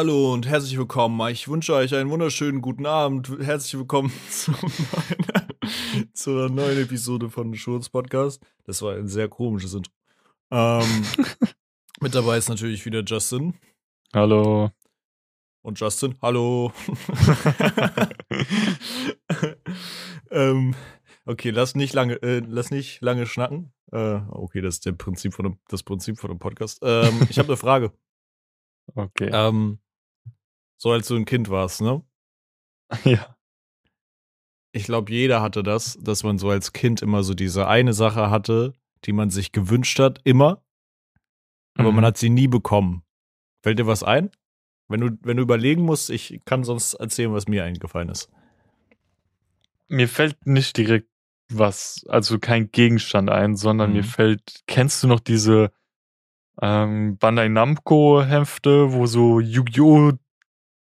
Hallo und herzlich willkommen. Ich wünsche euch einen wunderschönen guten Abend. Herzlich willkommen zu neuen, zu einer neuen Episode von Schurz Podcast. Das war ein sehr komisches Intro. Ähm, mit dabei ist natürlich wieder Justin. Hallo. Und Justin, hallo. ähm, okay, lass nicht lange, äh, lass nicht lange schnacken. Äh, okay, das ist der Prinzip von dem, das Prinzip von dem Podcast. Ähm, ich habe eine Frage. Okay. Ähm, so als du ein Kind warst, ne? ja. Ich glaube, jeder hatte das, dass man so als Kind immer so diese eine Sache hatte, die man sich gewünscht hat, immer, aber Mhm. man hat sie nie bekommen. Fällt dir was ein? Wenn du, wenn du überlegen musst, ich kann sonst erzählen, was mir eingefallen ist. Mir fällt nicht direkt was, also kein Gegenstand ein, sondern Mhm. mir fällt, kennst du noch diese ähm, Bandai Namco Hefte, wo so Yu-Gi-Oh!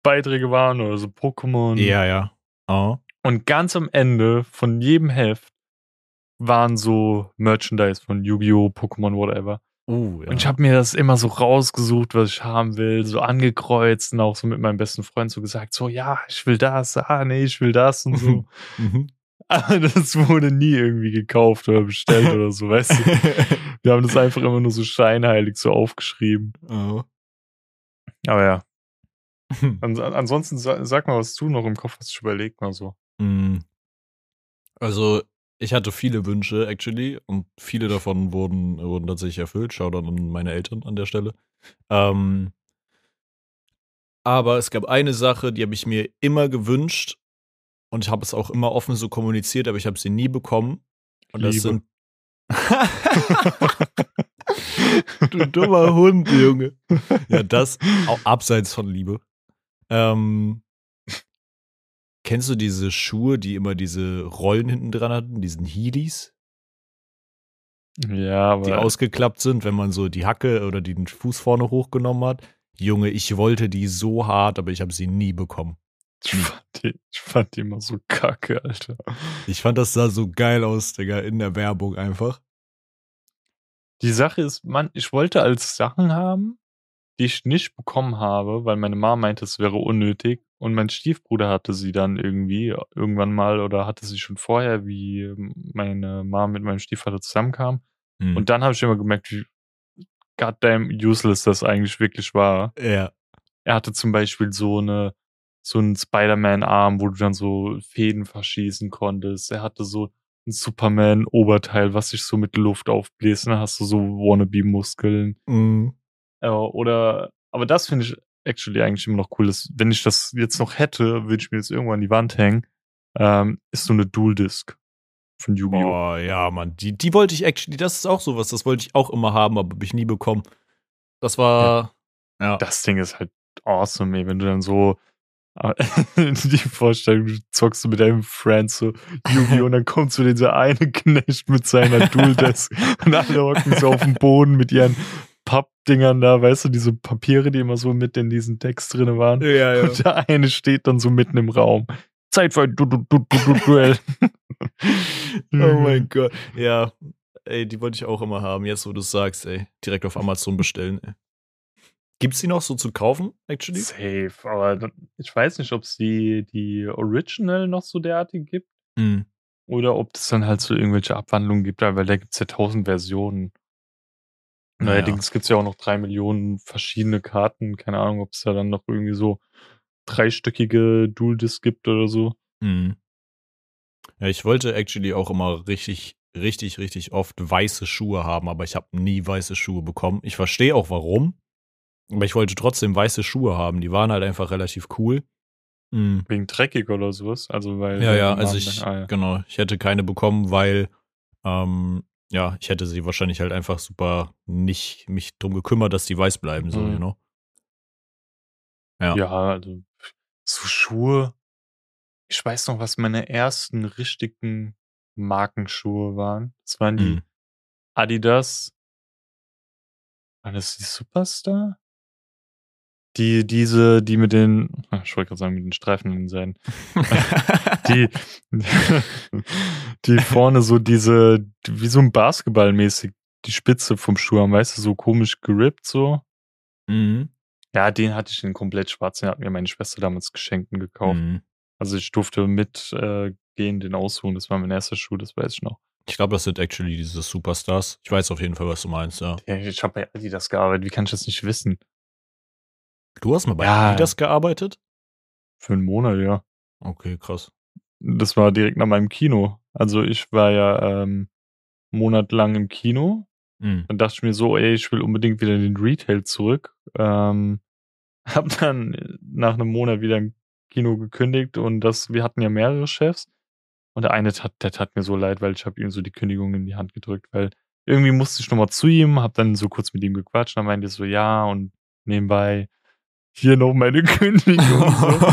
Beiträge waren oder so Pokémon? Ja, ja. Oh. Und ganz am Ende von jedem Heft waren so Merchandise von Yu-Gi-Oh! Pokémon, whatever. Uh, ja. Und ich habe mir das immer so rausgesucht, was ich haben will, so angekreuzt und auch so mit meinem besten Freund so gesagt, so ja, ich will das, ah nee, ich will das und so. Mhm. Aber das wurde nie irgendwie gekauft oder bestellt oder so, weißt du. Wir haben das einfach immer nur so scheinheilig so aufgeschrieben. oh. Aber ja. Ans ansonsten sa sag mal, was du noch im Kopf hast, ich überleg mal so. Mm. Also, ich hatte viele Wünsche, actually, und viele davon wurden, wurden tatsächlich erfüllt. Schau dann an meine Eltern an der Stelle. Ähm, aber es gab eine Sache, die habe ich mir immer gewünscht und ich habe es auch immer offen so kommuniziert, aber ich habe sie nie bekommen. Und das Liebe. sind. du dummer Hund, Junge. Ja, das auch abseits von Liebe. Ähm, kennst du diese Schuhe, die immer diese Rollen hinten dran hatten, diesen Heelys, Ja, die aber ausgeklappt sind, wenn man so die Hacke oder den Fuß vorne hochgenommen hat? Junge, ich wollte die so hart, aber ich habe sie nie bekommen. ich fand, die, ich fand die immer so kacke, Alter. Ich fand, das sah so geil aus, Digga, in der Werbung einfach. Die Sache ist, man, ich wollte als Sachen haben, die ich nicht bekommen habe, weil meine Mama meinte, es wäre unnötig. Und mein Stiefbruder hatte sie dann irgendwie irgendwann mal oder hatte sie schon vorher, wie meine Mama mit meinem Stiefvater zusammenkam. Hm. Und dann habe ich immer gemerkt, wie goddamn useless das eigentlich wirklich war. ja. Er hatte zum Beispiel so eine, so einen Spider-Man-Arm, wo du dann so Fäden verschießen konntest. Er hatte so ein Superman-Oberteil, was sich so mit Luft aufbläst. Und dann hast du so Wannabe-Muskeln. Mhm. Äh, oder, aber das finde ich actually eigentlich immer noch cool. Dass, wenn ich das jetzt noch hätte, würde ich mir jetzt irgendwo an die Wand hängen. Ähm, ist so eine Dual-Disc von Yu-Gi-Oh! Oh, ja, Mann. Die, die wollte ich actually, das ist auch sowas, das wollte ich auch immer haben, aber habe ich nie bekommen. Das war. Ja. Das Ding ist halt awesome, ey, wenn du dann so äh, die Vorstellung, du zockst so mit deinem Friend so Yu-Gi-Oh! und dann kommt so dieser eine Knecht mit seiner Dual-Desk und alle hocken so auf dem Boden mit ihren Pappdingern da, weißt du, diese Papiere, die immer so mit in diesen Decks drin waren. ja, ja. Und der eine steht dann so mitten im Raum. Zeit für ein du du du du du Duell. Oh mein Gott. Ja, ey, die wollte ich auch immer haben. Jetzt, wo du es sagst, ey. Direkt auf Amazon bestellen, ey. Gibt's die noch so zu kaufen, actually? Safe, aber ich weiß nicht, ob es die, die Original noch so derartig gibt. Mhm. Oder ob es dann halt so irgendwelche Abwandlungen gibt, weil da gibt es ja tausend Versionen. Naja. Allerdings gibt es ja auch noch drei Millionen verschiedene Karten. Keine Ahnung, ob es da dann noch irgendwie so dreistöckige Dual-Disc gibt oder so. Mhm. Ja, ich wollte actually auch immer richtig, richtig, richtig oft weiße Schuhe haben, aber ich habe nie weiße Schuhe bekommen. Ich verstehe auch warum, aber ich wollte trotzdem weiße Schuhe haben. Die waren halt einfach relativ cool. Mhm. Wegen dreckig oder sowas. Also weil Ja, ja, also ich, ah, ja. genau, ich hätte keine bekommen, weil, ähm, ja, ich hätte sie wahrscheinlich halt einfach super nicht mich drum gekümmert, dass die weiß bleiben, so, Mhm. you know. Ja. Ja, also so Schuhe. Ich weiß noch, was meine ersten richtigen Markenschuhe waren. Das waren die Mhm. Adidas. War das die Superstar? Die, diese, die mit den, ah, ich wollte gerade sagen, mit den Streifen an den Seiten. Die, die vorne so diese, wie so ein Basketball mäßig, die Spitze vom Schuh haben, weißt du, so komisch gerippt so. mhm. Ja, den hatte ich in komplett schwarz. Den hat mir meine Schwester damals geschenkt und gekauft. Mhm. Also ich durfte mit äh, den aussuchen. Das war mein erster Schuh, das weiß ich noch. Ich glaube, das sind actually diese Superstars. Ich weiß auf jeden Fall, was du meinst, ja. Ja, ich habe bei Adidas gearbeitet. Wie kann ich das nicht wissen? Du hast mal bei Ja. Adidas gearbeitet? Für einen Monat, ja. Okay, krass. Das war direkt nach meinem Kino. Also ich war ja ähm, monatelang im Kino. Mhm. Dann dachte ich mir so, ey, ich will unbedingt wieder in den Retail zurück. Ähm, hab dann nach einem Monat wieder im Kino gekündigt und das, wir hatten ja mehrere Chefs. Und der eine tat, der tat mir so leid, weil ich habe ihm so die Kündigung in die Hand gedrückt, weil irgendwie musste ich nochmal zu ihm, hab dann so kurz mit ihm gequatscht, dann meinte er so, ja, und nebenbei hier noch meine Kündigung. So.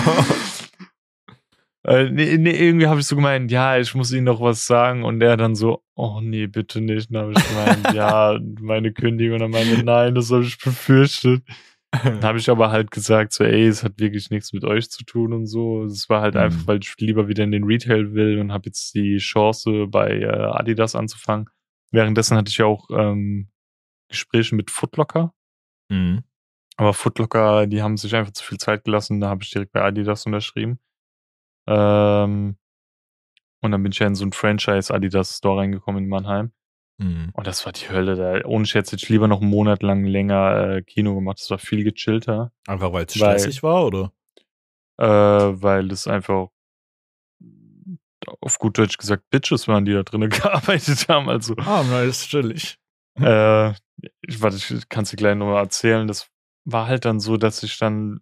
Äh, nee, nee, irgendwie habe ich so gemeint, ja, ich muss Ihnen noch was sagen. Und er dann so, oh nee, bitte nicht. Dann habe ich gemeint, ja, meine Kündigung. Und dann meinte, nein, das habe ich befürchtet. Dann habe ich aber halt gesagt, so, ey, es hat wirklich nichts mit euch zu tun und so. Es war halt Mhm. einfach, weil ich lieber wieder in den Retail will und habe jetzt die Chance, bei äh, Adidas anzufangen. Währenddessen hatte ich ja auch ähm, Gespräche mit Footlocker. Mhm. Aber Footlocker, die haben sich einfach zu viel Zeit gelassen. Da habe ich direkt bei Adidas unterschrieben. Ähm, und dann bin ich ja in so ein Franchise Adidas Store reingekommen in Mannheim. Mhm. Und das war die Hölle. Da, ohne Scherz hätte ich lieber noch einen Monat lang länger äh, Kino gemacht. Das war viel gechillter, Einfach weil es stressig war, oder? äh, weil das einfach auf gut Deutsch gesagt Bitches waren, die da drinnen gearbeitet haben. Also Ah, nice, chillig. Äh, ich, warte, ich kann es dir gleich nochmal erzählen. Das war halt dann so, dass ich dann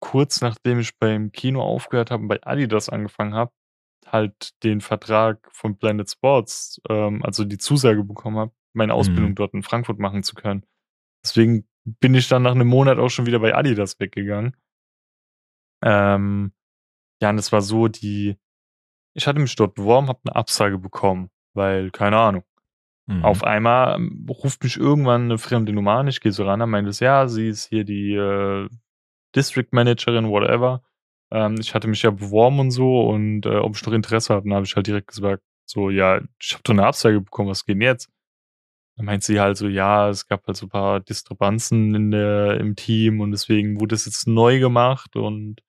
kurz nachdem ich beim Kino aufgehört habe und bei Adidas angefangen habe, halt den Vertrag von Blended Sports, ähm, also die Zusage bekommen habe, meine Ausbildung Mhm. dort in Frankfurt machen zu können. Deswegen bin ich dann nach einem Monat auch schon wieder bei Adidas weggegangen. Ähm, ja, und es war so, die, ich hatte mich dort beworben, habe eine Absage bekommen, weil, keine Ahnung. Mhm. Auf einmal ruft mich irgendwann eine fremde Nummer an. Ich gehe so ran, er meint es, ja, sie ist hier die äh, District Managerin, whatever. Ähm, ich hatte mich ja beworben und so und äh, ob ich noch Interesse habe. Dann habe ich halt direkt gesagt, so, ja, ich habe doch eine Absage bekommen, was geht denn jetzt? Dann meint sie halt so, ja, es gab halt so ein paar Diskrepanzen in der, im Team und deswegen wurde es jetzt neu gemacht und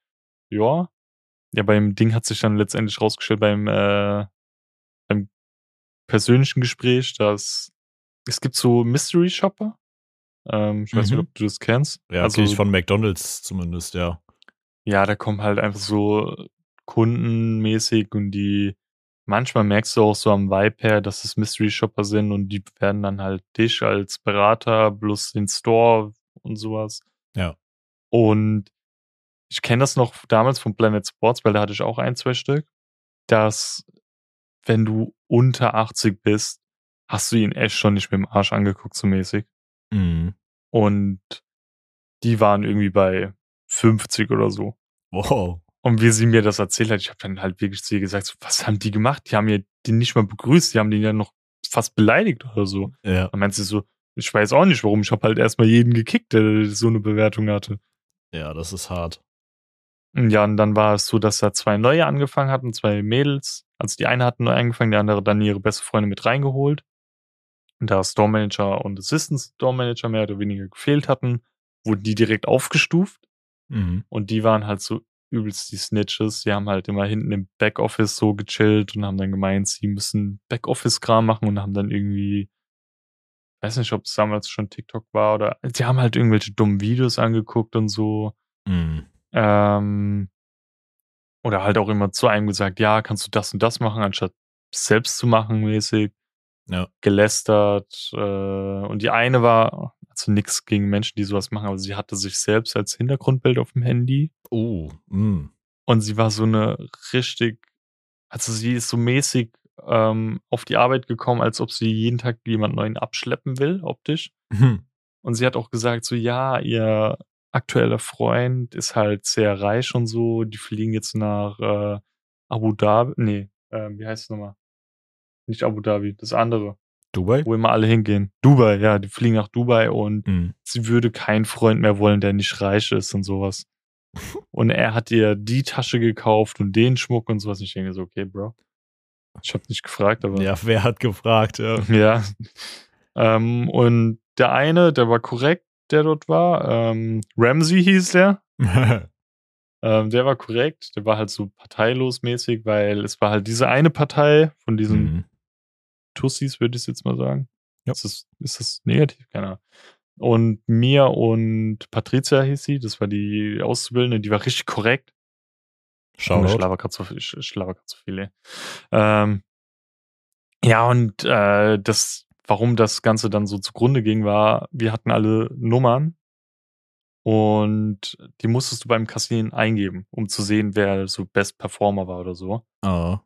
ja. Ja, beim Ding hat sich dann letztendlich rausgestellt beim, äh, persönlichen Gespräch, dass es gibt so Mystery Shopper. Ähm, ich weiß Mhm. nicht, ob du das kennst. ja, also, ich von McDonalds zumindest, ja. ja, da kommen halt einfach so kundenmäßig und die manchmal merkst du auch so am Vibe her, dass es Mystery Shopper sind und die werden dann halt dich als Berater plus den Store und sowas. Ja. Und ich kenne das noch damals von Planet Sports, weil da hatte ich auch ein, zwei Stück, dass wenn du unter 80 bist, hast du ihn echt schon nicht mit dem Arsch angeguckt, so mäßig. Mhm. Und die waren irgendwie bei 50 oder so. Wow. Und wie sie mir das erzählt hat, ich habe dann halt wirklich zu ihr gesagt, so, was haben die gemacht? Die haben ja den nicht mal begrüßt, die haben den ja noch fast beleidigt oder so. Ja. Dann meint sie so, ich weiß auch nicht warum, ich habe halt erstmal jeden gekickt, der so eine Bewertung hatte. Ja, das ist hart. Ja, und dann war es so, dass da zwei neue angefangen hatten, zwei Mädels. Also die eine hat neu angefangen, die andere dann ihre beste Freundin mit reingeholt. Und da Store Manager und Assistant Store Manager mehr oder weniger gefehlt hatten, wurden die direkt aufgestuft. Mhm. Und die waren halt so übelst die Snitches. Die haben halt immer hinten im Backoffice so gechillt und haben dann gemeint, sie müssen Backoffice-Kram machen und haben dann irgendwie, weiß nicht, ob es damals schon TikTok war oder, sie haben halt irgendwelche dummen Videos angeguckt und so. Mhm. Ähm, oder halt auch immer zu einem gesagt, ja, kannst du das und das machen, anstatt selbst zu machen, mäßig. Ja. Gelästert. Äh, und die eine war, also nichts gegen Menschen, die sowas machen, aber sie hatte sich selbst als Hintergrundbild auf dem Handy. Oh, mm. Und sie war so eine richtig, also sie ist so mäßig ähm, auf die Arbeit gekommen, als ob sie jeden Tag jemand neuen abschleppen will, optisch. Hm. Und sie hat auch gesagt, so ja, ihr aktueller Freund ist halt sehr reich und so. Die fliegen jetzt nach äh, Abu Dhabi. Nee, äh, wie heißt es nochmal? Nicht Abu Dhabi, das andere, Dubai? wo immer alle hingehen. Dubai, ja, die fliegen nach Dubai und Mhm. sie würde keinen Freund mehr wollen, der nicht reich ist und sowas. Und er hat ihr die Tasche gekauft und den Schmuck und sowas. Ich denke so, okay, Bro. Ich habe nicht gefragt, aber. Ja, wer hat gefragt? Ja. Ja. Ähm, und der eine, der war korrekt, der dort war. Ähm, Ramsey hieß der. ähm, der war korrekt. Der war halt so parteilos mäßig, weil es war halt diese eine Partei von diesen Mhm. Tussis, würde ich jetzt mal sagen. Ja. Ist, das, ist das negativ? Keine Ahnung. Und Mia und Patricia hieß sie, das war die Auszubildende, die war richtig korrekt. Ich so viel, ich, ich laber grad so viel, ey. Ähm, ja, und äh, das, warum das Ganze dann so zugrunde ging, war, wir hatten alle Nummern und die musstest du beim Kassieren eingeben, um zu sehen, wer so Best Performer war oder so. Ah.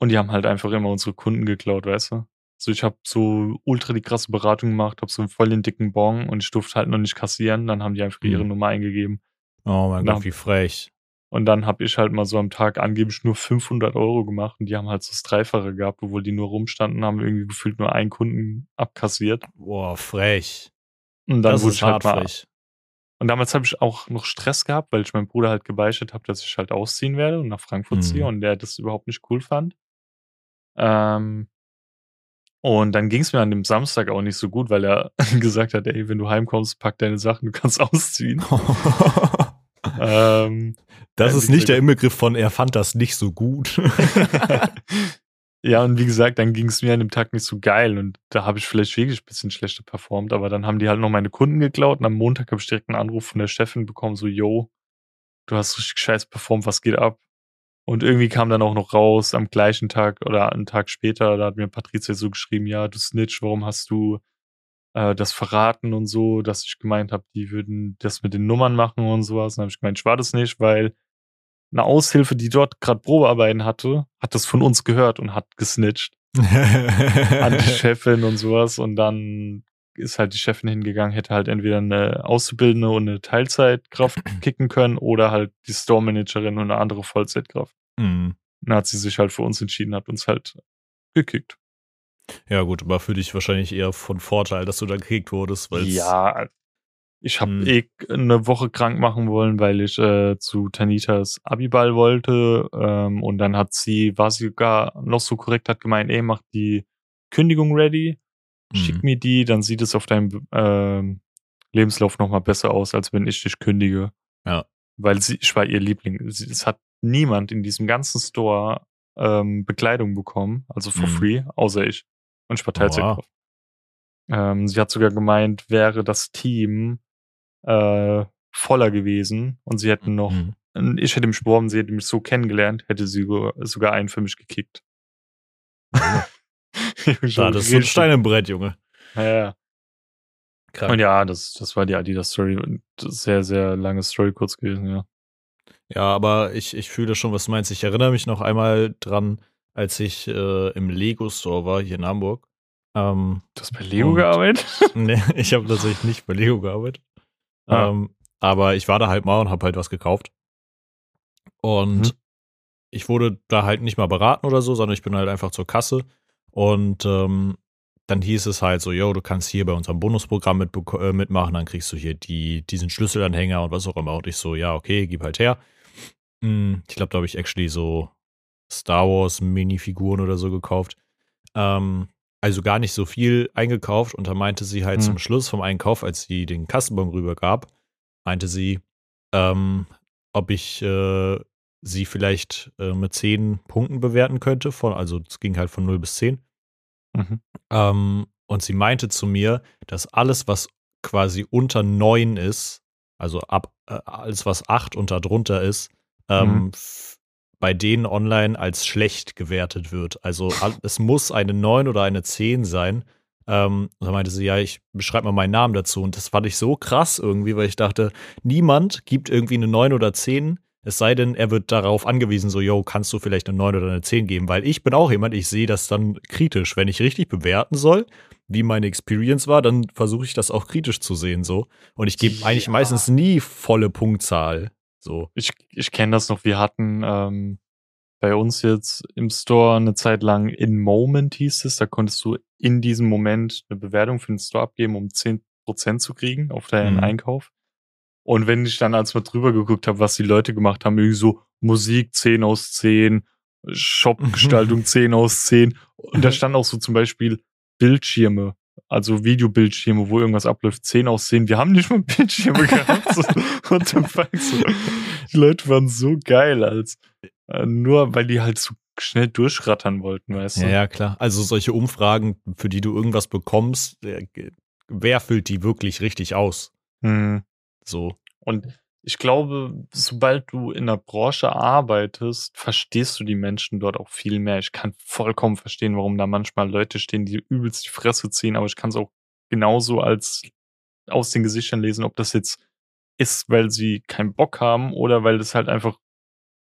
Und die haben halt einfach immer unsere Kunden geklaut, weißt du? So, ich habe so ultra die krasse Beratung gemacht, habe so einen voll den dicken Bon und ich durfte halt noch nicht kassieren. Dann haben die einfach ihre Mhm. Nummer eingegeben. Oh mein. Gott, wie frech. Und dann habe ich halt mal so am Tag angeblich nur 500 Euro gemacht und die haben halt so das Dreifache gehabt, obwohl die nur rumstanden, haben irgendwie gefühlt nur einen Kunden abkassiert. Boah, frech. Und dann das wurde ist ich halt mal. frech. Und damals habe ich auch noch Stress gehabt, weil ich meinem Bruder halt gebeichtet habe, dass ich halt ausziehen werde und nach Frankfurt Mhm. ziehe und der das überhaupt nicht cool fand. Ähm, und dann ging es mir an dem Samstag auch nicht so gut, weil er gesagt hat, ey, wenn du heimkommst, pack deine Sachen, du kannst ausziehen. ähm, das ist nicht der Inbegriff von, er fand das nicht so gut. ja, und wie gesagt, dann ging es mir an dem Tag nicht so geil und da habe ich vielleicht wirklich ein bisschen schlechter performt, aber dann haben die halt noch meine Kunden geklaut und am Montag habe ich direkt einen Anruf von der Chefin bekommen, so, yo, du hast richtig scheiß performt, was geht ab? Und irgendwie kam dann auch noch raus, am gleichen Tag oder einen Tag später, da hat mir Patricia so geschrieben, ja, du Snitch, warum hast du äh, das verraten und so, dass ich gemeint habe, die würden das mit den Nummern machen und sowas. Und dann habe ich gemeint, ich war das nicht, weil eine Aushilfe, die dort gerade Probearbeiten hatte, hat das von uns gehört und hat gesnitcht an die Chefin und sowas. Und dann ist halt die Chefin hingegangen, hätte halt entweder eine Auszubildende und eine Teilzeitkraft kicken können oder halt die Store-Managerin und eine andere Vollzeitkraft. Mhm. Dann hat sie sich halt für uns entschieden, hat uns halt gekickt. Ja, gut, aber für dich wahrscheinlich eher von Vorteil, dass du da gekickt wurdest, weil Ja, ich habe Hm. eh eine Woche krank machen wollen, weil ich äh, zu Tanitas Abiball wollte. Ähm, und dann hat sie, war sie sogar noch so korrekt, hat gemeint, ey, mach die Kündigung ready, schick Mhm. mir die, dann sieht es auf deinem ähm, Lebenslauf nochmal besser aus, als wenn ich dich kündige. Ja. Weil sie, ich war ihr Liebling. Sie, es hat niemand in diesem ganzen Store ähm, Bekleidung bekommen, also for Mhm. free, außer ich. Und ich war Oh, Teilzeitkraft. Ähm, sie hat sogar gemeint, wäre das Team äh, voller gewesen und sie hätten noch, Mhm. ich hätte mich beworben, sie hätte mich so kennengelernt, hätte sie sogar, einen für mich gekickt. Da, das ist so ein Stein im Brett, Junge. Ja, ja. Krank. Und ja, das, das war die Adidas-Story. Sehr, sehr lange Story kurz gewesen, ja. Ja, aber ich, ich fühle schon, was du meinst. Ich erinnere mich noch einmal dran, als ich äh, im Lego-Store war, hier in Hamburg. Ähm, Du hast bei Lego gearbeitet? nee, ich habe tatsächlich nicht bei Lego gearbeitet. Ah. Ähm, aber ich war da halt mal und habe halt was gekauft. Und Mhm. ich wurde da halt nicht mal beraten oder so, sondern ich bin halt einfach zur Kasse. Und ähm, dann hieß es halt so, yo, du kannst hier bei unserem Bonusprogramm mit, äh, mitmachen, dann kriegst du hier die, diesen Schlüsselanhänger und was auch immer. Und ich so, ja, okay, gib halt her. Hm, Ich glaube, da habe ich actually so Star Wars Minifiguren oder so gekauft. Ähm, also gar nicht so viel eingekauft und da meinte sie halt Hm. zum Schluss vom Einkauf, als sie den Kassenbon rübergab, meinte sie, ähm, ob ich äh, sie vielleicht äh, mit 10 Punkten bewerten könnte. Von, also es ging halt von 0 bis 10. Mhm. Ähm, und sie meinte zu mir, dass alles, was quasi unter 9 ist, also ab äh, alles, was 8 und darunter ist, ähm, Mhm. Bei denen online als schlecht gewertet wird. Also es muss eine 9 oder eine 10 sein. Ähm, und da meinte sie, ja, ich beschreibe mal meinen Namen dazu. Und das fand ich so krass irgendwie, weil ich dachte, niemand gibt irgendwie eine 9 oder 10, es sei denn, er wird darauf angewiesen, so, yo, kannst du vielleicht eine 9 oder eine 10 geben? Weil ich bin auch jemand, ich sehe das dann kritisch. Wenn ich richtig bewerten soll, wie meine Experience war, dann versuche ich das auch kritisch zu sehen, so. Und ich gebe eigentlich Ja. meistens nie volle Punktzahl. So. Ich, ich kenne das noch. Wir hatten ähm, bei uns jetzt im Store eine Zeit lang in Moment hieß es. Da konntest du in diesem Moment eine Bewertung für den Store abgeben, um 10% zu kriegen auf deinen Mhm. Einkauf. Und wenn ich dann als mal drüber geguckt habe, was die Leute gemacht haben, irgendwie so Musik 10 aus 10, Shop-Gestaltung 10 aus 10. Und da stand auch so zum Beispiel Bildschirme also Videobildschirme, wo irgendwas abläuft, 10 aus 10. Wir haben nicht mal Bildschirme gehabt. So, what the fuck? So. Die Leute waren so geil, als äh, nur weil die halt so schnell durchrattern wollten, weißt du? Ja, ja, klar. Also solche Umfragen, für die du irgendwas bekommst, äh, wer füllt die wirklich richtig aus? Hm. So. Und ich glaube, sobald du in der Branche arbeitest, verstehst du die Menschen dort auch viel mehr. Ich kann vollkommen verstehen, warum da manchmal Leute stehen, die übelst die Fresse ziehen, aber ich kann es auch genauso als aus den Gesichtern lesen, ob das jetzt ist, weil sie keinen Bock haben oder weil das halt einfach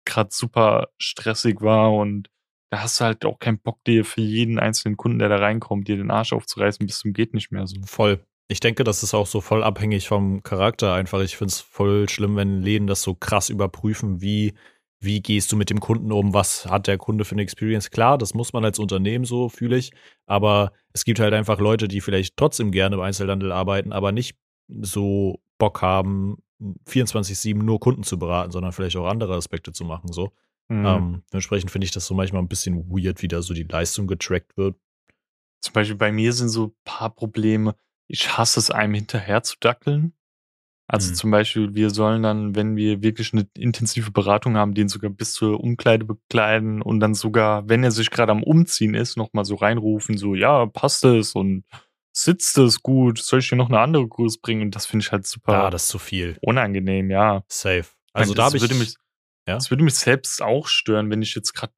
gerade super stressig war und da hast du halt auch keinen Bock, dir für jeden einzelnen Kunden, der da reinkommt, dir den Arsch aufzureißen, bis zum geht nicht mehr so. Voll. Ich denke, das ist auch so voll abhängig vom Charakter einfach. Ich finde es voll schlimm, wenn Läden das so krass überprüfen, wie, wie gehst du mit dem Kunden um, was hat der Kunde für eine Experience. Klar, das muss man als Unternehmen so, fühle ich, aber es gibt halt einfach Leute, die vielleicht trotzdem gerne im Einzelhandel arbeiten, aber nicht so Bock haben, 24-7 nur Kunden zu beraten, sondern vielleicht auch andere Aspekte zu machen. So. Mhm. Ähm, dementsprechend finde ich das so manchmal ein bisschen weird, wie da so die Leistung getrackt wird. Zum Beispiel bei mir sind so ein paar Probleme. Ich hasse es, einem hinterher zu dackeln. Also Mhm. zum Beispiel, wir sollen dann, wenn wir wirklich eine intensive Beratung haben, den sogar bis zur Umkleide bekleiden und dann sogar, wenn er sich gerade am Umziehen ist, nochmal so reinrufen, so, ja, passt es und sitzt es gut, soll ich dir noch eine andere Größe bringen? Und das finde ich halt super Ja, das ist zu viel. unangenehm, ja. Safe. Also Also da habe ich. würde mich, Ja? das würde mich selbst auch stören, wenn ich jetzt gerade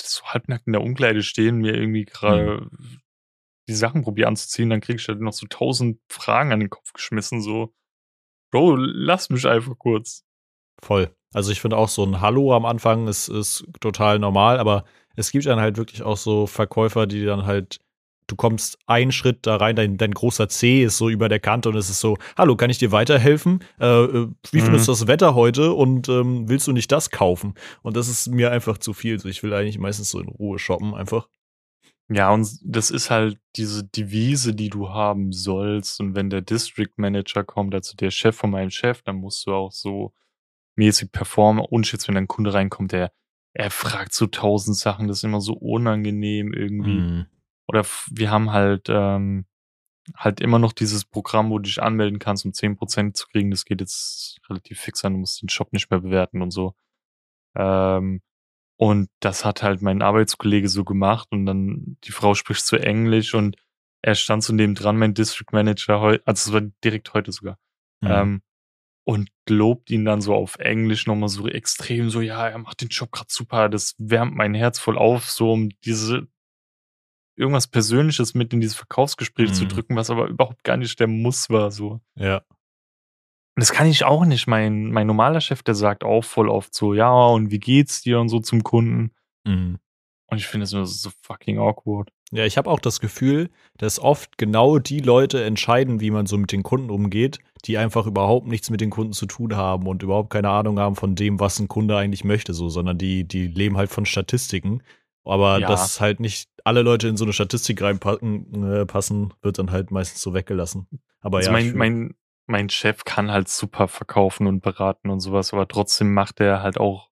so halbnackt in der Umkleide stehe und mir irgendwie gerade Hm. Die Sachen probiere anzuziehen, dann kriege ich halt noch so tausend Fragen an den Kopf geschmissen, so, Bro, lass mich einfach kurz. Voll. Also ich finde auch so ein Hallo am Anfang ist, ist total normal, aber es gibt dann halt wirklich auch so Verkäufer, die dann halt, du kommst einen Schritt da rein, dein, dein großer C ist so über der Kante und es ist so, hallo, kann ich dir weiterhelfen? Äh, äh, wie Mhm. findest du das Wetter heute und ähm, willst du nicht das kaufen? Und das ist mir einfach zu viel. So, ich will eigentlich meistens so in Ruhe shoppen einfach. Ja, und das ist halt diese Devise, die du haben sollst. Und wenn der District Manager kommt, also der Chef von meinem Chef, dann musst du auch so mäßig performen. Und jetzt, wenn ein Kunde reinkommt, der, er fragt so tausend Sachen, das ist immer so unangenehm irgendwie. Mhm. Oder wir haben halt, ähm, halt immer noch dieses Programm, wo du dich anmelden kannst, um 10% zu kriegen. Das geht jetzt relativ fix an, du musst den Shop nicht mehr bewerten und so. Ähm, und das hat halt mein Arbeitskollege so gemacht und dann die Frau spricht so Englisch und er stand so neben dran, mein District Manager, also es war direkt heute sogar, Mhm. ähm, und lobt ihn dann so auf Englisch nochmal so extrem, so, ja, er macht den Job gerade super, das wärmt mein Herz voll auf, so um diese irgendwas Persönliches mit in dieses Verkaufsgespräch zu Mhm. drücken, was aber überhaupt gar nicht der Muss war, so. ja. Und das kann ich auch nicht. Mein, mein normaler Chef, der sagt auch voll oft so, ja, und wie geht's dir und so zum Kunden. Mhm. Und ich finde es nur so fucking awkward. Ja, ich habe auch das Gefühl, dass oft genau die Leute entscheiden, wie man so mit den Kunden umgeht, die einfach überhaupt nichts mit den Kunden zu tun haben und überhaupt keine Ahnung haben von dem, was ein Kunde eigentlich möchte, so, sondern die, die leben halt von Statistiken. Aber Ja. dass halt nicht alle Leute in so eine Statistik reinpassen, äh, passen, wird dann halt meistens so weggelassen. Aber Also ja, mein, mein, mein Chef kann halt super verkaufen und beraten und sowas, aber trotzdem macht er halt auch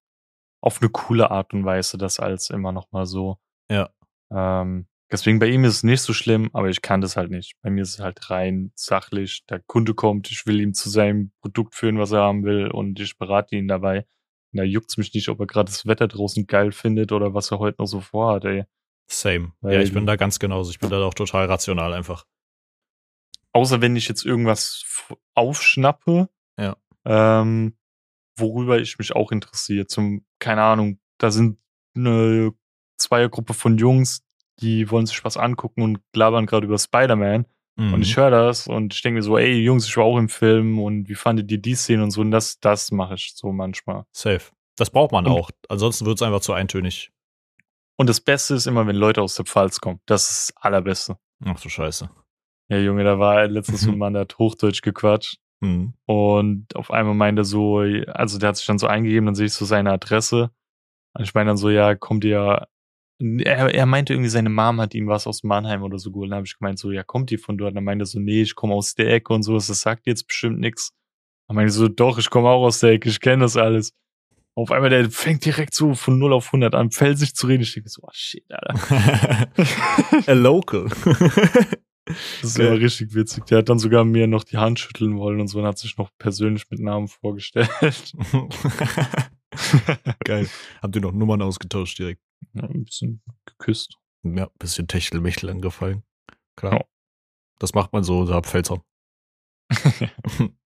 auf eine coole Art und Weise das als immer noch mal so. Ja. Ähm, deswegen bei ihm ist es nicht so schlimm, aber ich kann das halt nicht. Bei mir ist es halt rein sachlich. Der Kunde kommt, ich will ihm zu seinem Produkt führen, was er haben will und ich berate ihn dabei. Und da juckt's mich nicht, ob er gerade das Wetter draußen geil findet oder was er heute noch so vorhat, ey. same. weil ja, ich bin da ganz genauso. Ich bin da auch total rational einfach. Außer wenn ich jetzt irgendwas aufschnappe, Ja. ähm, worüber ich mich auch interessiere. Zum, keine Ahnung, da sind eine Zweiergruppe von Jungs, die wollen sich was angucken und labern gerade über Spider-Man. Mhm. Und ich höre das und ich denke mir so, ey Jungs, ich war auch im Film und wie fandet ihr die Szene und so. Und das, das mache ich so manchmal. Safe. Das braucht man Und- auch. Ansonsten wird es einfach zu eintönig. Und das Beste ist immer, wenn Leute aus der Pfalz kommen. Das ist das Allerbeste. Ach du Scheiße. Ja, Junge, da war letztens so ein Mann, der hat Hochdeutsch gequatscht. Mhm. Und auf einmal meinte er so, also der hat sich dann so eingegeben, dann sehe ich so seine Adresse. Und ich meine dann so, ja, kommt ihr. Er, er meinte irgendwie, seine Mom hat ihm was aus Mannheim oder so geholt. Dann habe ich gemeint, so, ja, kommt ihr von dort? Und dann meinte er so, nee, ich komme aus der Ecke und sowas, das sagt jetzt bestimmt nix. Dann meinte ich so, doch, ich komme auch aus der Ecke, ich kenne das alles. Auf einmal, der fängt direkt so von 0 auf 100 an, fällt sich zu reden. Ich denke so, oh shit, Alter. A local. Das Geil. war richtig witzig. Der hat dann sogar mir noch die Hand schütteln wollen und so und hat sich noch persönlich mit Namen vorgestellt. Geil. Habt ihr noch Nummern ausgetauscht direkt? Ja, ein bisschen geküsst. Ja, bisschen Techtelmechtel angefallen. Klar. Ja. Das macht man so, ab Pfälzern.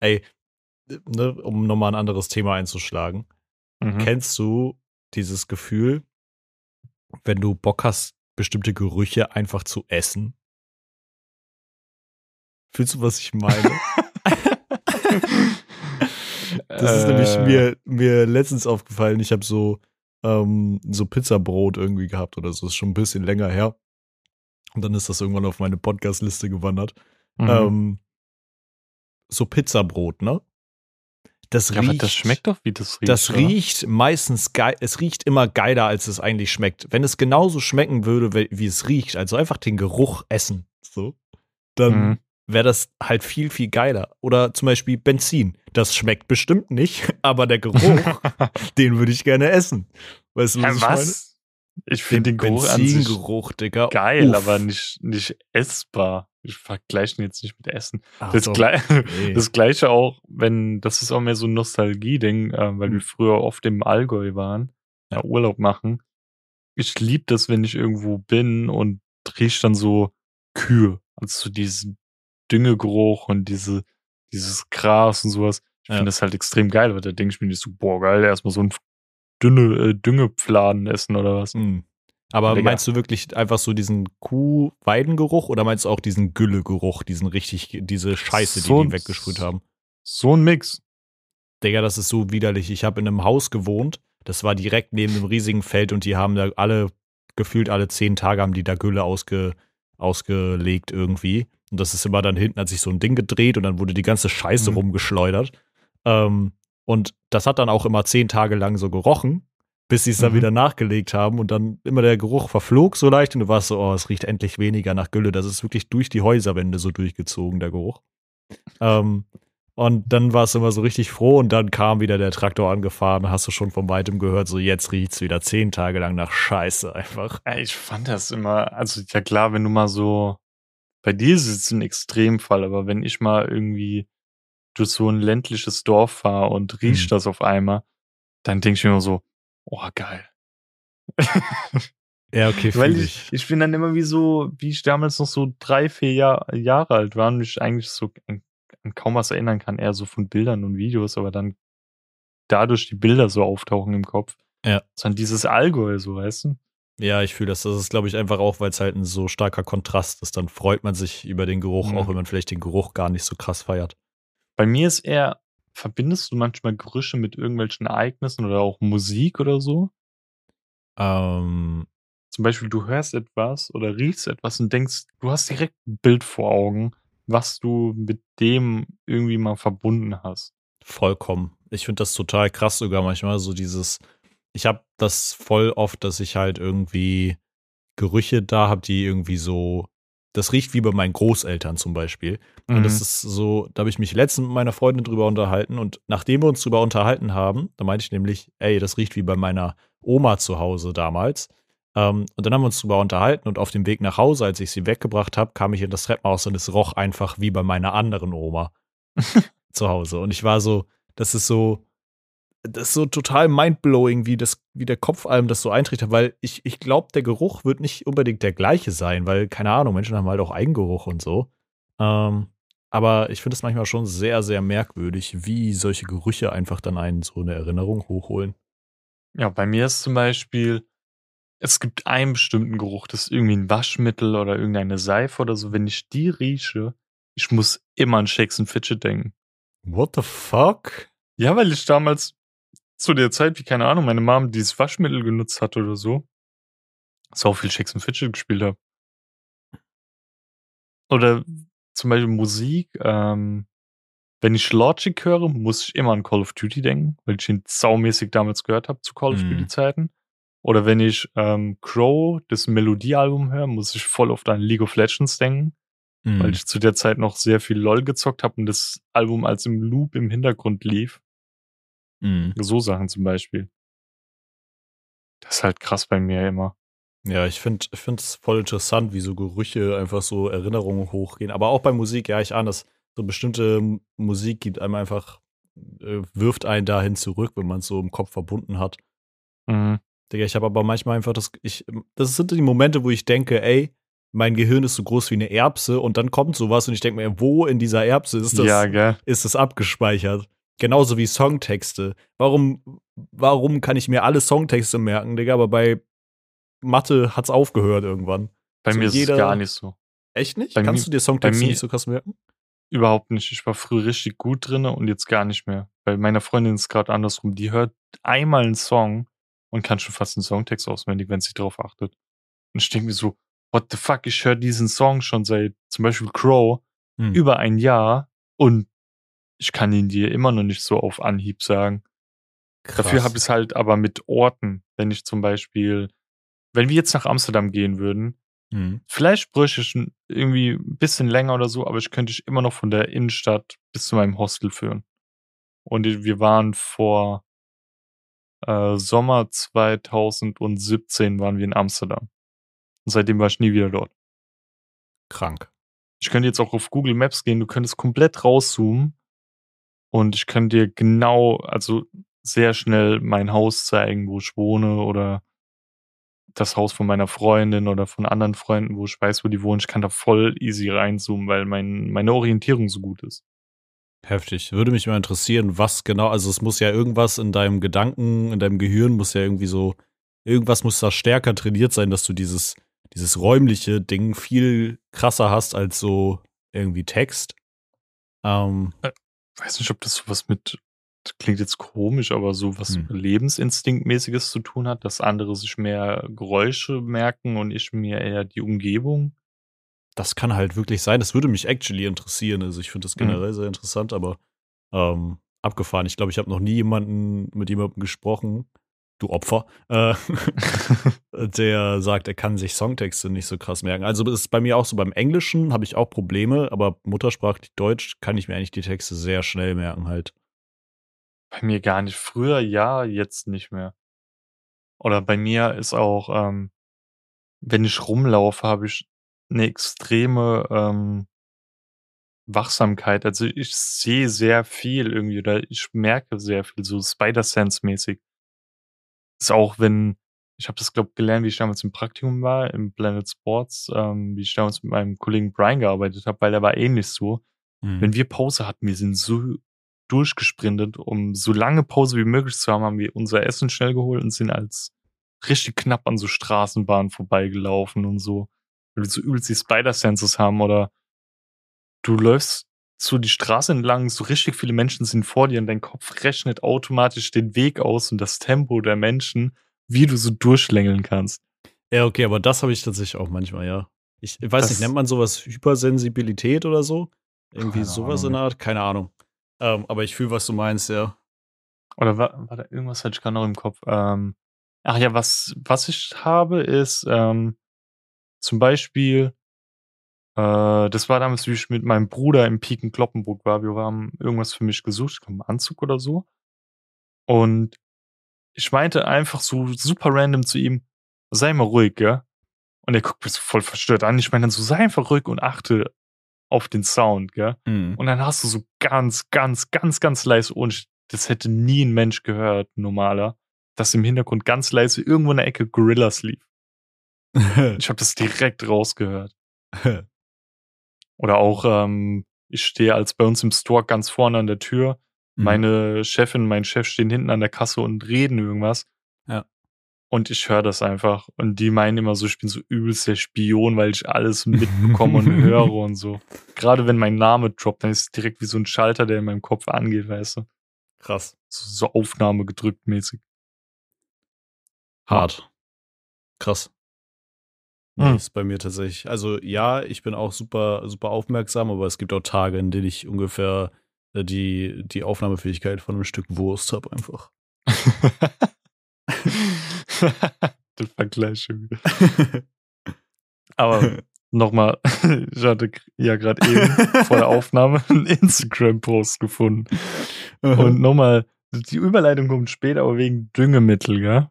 Ey, ne, um nochmal ein anderes Thema einzuschlagen. Mhm. Kennst du dieses Gefühl, wenn du Bock hast, bestimmte Gerüche einfach zu essen? Fühlst du, was ich meine? Das ist nämlich Äh, mir, mir letztens aufgefallen. Ich habe so, ähm, so Pizzabrot irgendwie gehabt oder so. Ist schon ein bisschen länger her. Und dann ist das irgendwann auf meine Podcast-Liste gewandert. mhm. Ähm, so Pizzabrot, ne? Das ja, aber riecht. das schmeckt doch, wie das riecht. Das oder? riecht meistens geil. Es riecht immer geiler, als es eigentlich schmeckt. Wenn es genauso schmecken würde, wie es riecht, also einfach den Geruch essen, so, dann Mhm. wäre das halt viel, viel geiler. Oder zum Beispiel Benzin. Das schmeckt bestimmt nicht, aber der Geruch, den würde ich gerne essen. Weißt du, was meine? was? Ich finde den Geruch an sich Benzingeruch, Digga. geil, Uff. aber nicht, nicht essbar. Ich vergleiche ihn jetzt nicht mit Essen. Ach Das, doch, Gle nee. das gleiche auch, wenn, das ist auch mehr so ein Nostalgie-Ding, äh, weil wir früher oft im Allgäu waren, Ja. ja. Urlaub machen. Ich liebe das, wenn ich irgendwo bin und riech dann so Kühe. Also so diesen Düngegeruch und diese, dieses Gras und sowas. Ich Ja. finde das halt extrem geil, weil da denke ich mir nicht so, boah, geil, erstmal so ein dünne äh, Düngepfladen essen oder was. Hm. Aber Digga. meinst du wirklich einfach so diesen Kuh-Weidengeruch oder meinst du auch diesen Güllegeruch, diesen richtig, diese Scheiße, So die die weggesprüht haben? So ein Mix. Digga, das ist so widerlich. Ich habe in einem Haus gewohnt, das war direkt neben einem riesigen Feld und die haben da alle, gefühlt alle zehn Tage haben die da Gülle ausge, ausgelegt irgendwie. Und das ist immer dann hinten, hat sich so ein Ding gedreht und dann wurde die ganze Scheiße Mhm. rumgeschleudert. Ähm, und das hat dann auch immer zehn Tage lang so gerochen, bis sie es dann Mhm. wieder nachgelegt haben und dann immer der Geruch verflog so leicht und du warst so, oh, es riecht endlich weniger nach Gülle. Das ist wirklich durch die Häuserwände so durchgezogen, der Geruch. Ähm, und dann warst du immer so richtig froh und dann kam wieder der Traktor angefahren, hast du schon von weitem gehört, so jetzt riecht's wieder zehn Tage lang nach Scheiße einfach. Ich fand das immer, also ja klar, wenn du mal so, bei dir ist es ein Extremfall, aber wenn ich mal irgendwie durch so ein ländliches Dorf fahre und riech Mhm. das auf einmal, dann denke ich mir immer so, oh geil. Ja, okay, Weil fühl ich, ich bin dann immer wie so, wie ich damals noch so drei, vier Jahr, Jahre alt war und mich eigentlich so an, an kaum was erinnern kann, eher so von Bildern und Videos, aber dann dadurch die Bilder so auftauchen im Kopf. Ja. Sondern dieses Allgäu, so weißt du? Ja, ich fühle das. Das ist, glaube ich, einfach auch, weil es halt ein so starker Kontrast ist. Dann freut man sich über den Geruch, Mhm. auch wenn man vielleicht den Geruch gar nicht so krass feiert. Bei mir ist eher, verbindest du manchmal Gerüche mit irgendwelchen Ereignissen oder auch Musik oder so? Ähm, Zum Beispiel, du hörst etwas oder riechst etwas und denkst, du hast direkt ein Bild vor Augen, was du mit dem irgendwie mal verbunden hast. vollkommen. Ich finde das total krass sogar manchmal, so dieses, ich habe das voll oft, dass ich halt irgendwie Gerüche da habe, die irgendwie so, das riecht wie bei meinen Großeltern zum Beispiel. Und das Mhm. ist so, da habe ich mich letztens mit meiner Freundin drüber unterhalten und nachdem wir uns drüber unterhalten haben, da meinte ich nämlich, ey, das riecht wie bei meiner Oma zu Hause damals. Ähm, und dann haben wir uns drüber unterhalten und auf dem Weg nach Hause, als ich sie weggebracht habe, kam ich in das Treppenhaus und es roch einfach wie bei meiner anderen Oma zu Hause. Und ich war so, das ist so, das ist so total mindblowing, wie, das, wie der Kopf allem das so eintritt, weil ich, ich glaube, der Geruch wird nicht unbedingt der gleiche sein, weil, keine Ahnung, Menschen haben halt auch Eigengeruch und so. Ähm, aber ich finde es manchmal schon sehr, sehr merkwürdig, wie solche Gerüche einfach dann einen so eine Erinnerung hochholen. Ja, bei mir ist zum Beispiel, es gibt einen bestimmten Geruch, das ist irgendwie ein Waschmittel oder irgendeine Seife oder so. Wenn ich die rieche, ich muss immer an Shakes and Fidget denken. What the fuck? Ja, weil ich damals zu der Zeit, wie keine Ahnung, meine Mom dieses Waschmittel genutzt hat oder so, so viel Shakes and Fidget gespielt habe. Oder zum Beispiel Musik, ähm, wenn ich Logic höre, muss ich immer an Call of Duty denken, weil ich ihn saumäßig damals gehört habe zu Call of Mhm. Duty Zeiten. Oder wenn ich ähm, Crow, das Melodiealbum höre, muss ich voll oft an League of Legends denken, Hm. weil ich zu der Zeit noch sehr viel LOL gezockt habe und das Album als im Loop im Hintergrund lief. Hm. So Sachen zum Beispiel. Das ist halt krass bei mir immer. Ja, ich finde es voll interessant, wie so Gerüche einfach so Erinnerungen hochgehen. Aber auch bei Musik, ja, ich ahne das. So bestimmte Musik gibt einem einfach, äh, wirft einen dahin zurück, wenn man es so im Kopf verbunden hat. Mhm. Digga, ich habe aber manchmal einfach das, ich, das sind die Momente, wo ich denke, ey, mein Gehirn ist so groß wie eine Erbse und dann kommt sowas und ich denke mir, wo in dieser Erbse ist das, Ja, ist das abgespeichert? Genauso wie Songtexte. Warum, warum kann ich mir alle Songtexte merken, Digga, aber bei Mathe hat's aufgehört irgendwann. Bei So mir ist jeder- es gar nicht so. Echt nicht? Bei Kannst mir- du dir Songtexte bei mir- nicht so krass merken? Überhaupt nicht. Ich war früher richtig gut drin und jetzt gar nicht mehr. Bei meiner Freundin ist es gerade andersrum. Die hört einmal einen Song und kann schon fast einen Songtext auswendig, wenn sie drauf achtet. Und ich denke mir so, what the fuck, ich höre diesen Song schon seit zum Beispiel Crow Hm. über ein Jahr und ich kann ihn dir immer noch nicht so auf Anhieb sagen. Dafür habe ich es halt aber mit Orten. Wenn ich zum Beispiel, wenn wir jetzt nach Amsterdam gehen würden, Hm. vielleicht bräuchte ich irgendwie ein bisschen länger oder so, aber ich könnte dich immer noch von der Innenstadt bis zu meinem Hostel führen. Und wir waren vor äh, Sommer 2017 waren wir in Amsterdam. Und seitdem war ich nie wieder dort. Krank. Ich könnte jetzt auch auf Google Maps gehen, du könntest komplett rauszoomen und ich könnte dir genau, also sehr schnell mein Haus zeigen, wo ich wohne oder das Haus von meiner Freundin oder von anderen Freunden, wo ich weiß, wo die wohnen. Ich kann da voll easy reinzoomen, weil mein, meine Orientierung so gut ist. Heftig. Würde mich mal interessieren, was genau, also es muss ja irgendwas in deinem Gedanken, in deinem Gehirn muss ja irgendwie so, irgendwas muss da stärker trainiert sein, dass du dieses, dieses räumliche Ding viel krasser hast als so irgendwie Text. Ähm, Weiß nicht, ob das sowas mit, das klingt jetzt komisch, aber so was Hm. Lebensinstinktmäßiges zu tun hat, dass andere sich mehr Geräusche merken und ich mir eher die Umgebung. das kann halt wirklich sein. Das würde mich actually interessieren. Also ich finde das Mhm. generell sehr interessant, aber ähm, abgefahren. Ich glaube, ich habe noch nie jemanden mit jemandem gesprochen, du Opfer, äh, der sagt, er kann sich Songtexte nicht so krass merken. Also das ist bei mir auch so beim Englischen habe ich auch Probleme, aber muttersprachlich Deutsch kann ich mir eigentlich die Texte sehr schnell merken halt. Bei mir gar nicht. Früher ja, jetzt nicht mehr. Oder bei mir ist auch, ähm, wenn ich rumlaufe, habe ich eine extreme ähm, Wachsamkeit. Also ich sehe sehr viel irgendwie oder ich merke sehr viel, so Spider-Sense-mäßig. Ist auch, wenn, ich habe das, glaube gelernt, wie ich damals im Praktikum war, im Planet Sports, ähm, wie ich damals mit meinem Kollegen Brian gearbeitet habe, weil er war ähnlich so. Hm. Wenn wir Pause hatten, wir sind so durchgesprintet, um so lange Pause wie möglich zu haben, haben wir unser Essen schnell geholt und sind als richtig knapp an so Straßenbahnen vorbeigelaufen und so. Weil wir so übelst die Spider-Senses haben oder du läufst so die Straße entlang, so richtig viele Menschen sind vor dir und dein Kopf rechnet automatisch den Weg aus und das Tempo der Menschen, wie du so durchschlängeln kannst. Ja, okay, aber das habe ich tatsächlich auch manchmal, ja. Ich weiß Das- nicht, nennt man sowas Hypersensibilität oder so? Irgendwie sowas Ahnung. in der Art? Keine Ahnung. Ähm, aber ich fühle, was du meinst, ja. Oder war, war da irgendwas hatte ich gerade noch im Kopf? Ähm, ach ja, was, was ich habe, ist ähm, zum Beispiel, äh, das war damals, wie ich mit meinem Bruder im Piken Kloppenburg war. Wir haben irgendwas für mich gesucht, einen Anzug oder so. Und ich meinte einfach so super random zu ihm, sei mal ruhig, gell? Und er guckt mich so voll verstört an. Ich meine dann so, sei einfach ruhig und achte auf den Sound, gell? Hm. Und dann hast du so ganz, ganz, ganz, ganz leise und das hätte nie ein Mensch gehört, normaler, dass im Hintergrund ganz leise irgendwo in der Ecke Gorillas lief. Ich habe das direkt rausgehört. Oder auch, ähm, ich stehe als bei uns im Store ganz vorne an der Tür. Mhm. Meine Chefin, mein Chef stehen hinten an der Kasse und reden irgendwas. Ja. Und ich höre das einfach. Und die meinen immer so, ich bin so übelst der Spion, weil ich alles mitbekomme und höre und so. Gerade wenn mein Name droppt, dann ist es direkt wie so ein Schalter, der in meinem Kopf angeht, weißt du? Krass. So, so Aufnahme gedrückt mäßig. Hart. Krass. Nee, Hm. ist bei mir tatsächlich. Also ja, ich bin auch super, super aufmerksam, aber es gibt auch Tage, in denen ich ungefähr äh, die, die Aufnahmefähigkeit von einem Stück Wurst habe einfach. Der Vergleich. Aber nochmal, ich hatte ja gerade eben vor der Aufnahme einen Instagram-Post gefunden. Und nochmal, die Überleitung kommt später, aber wegen Düngemittel, gell?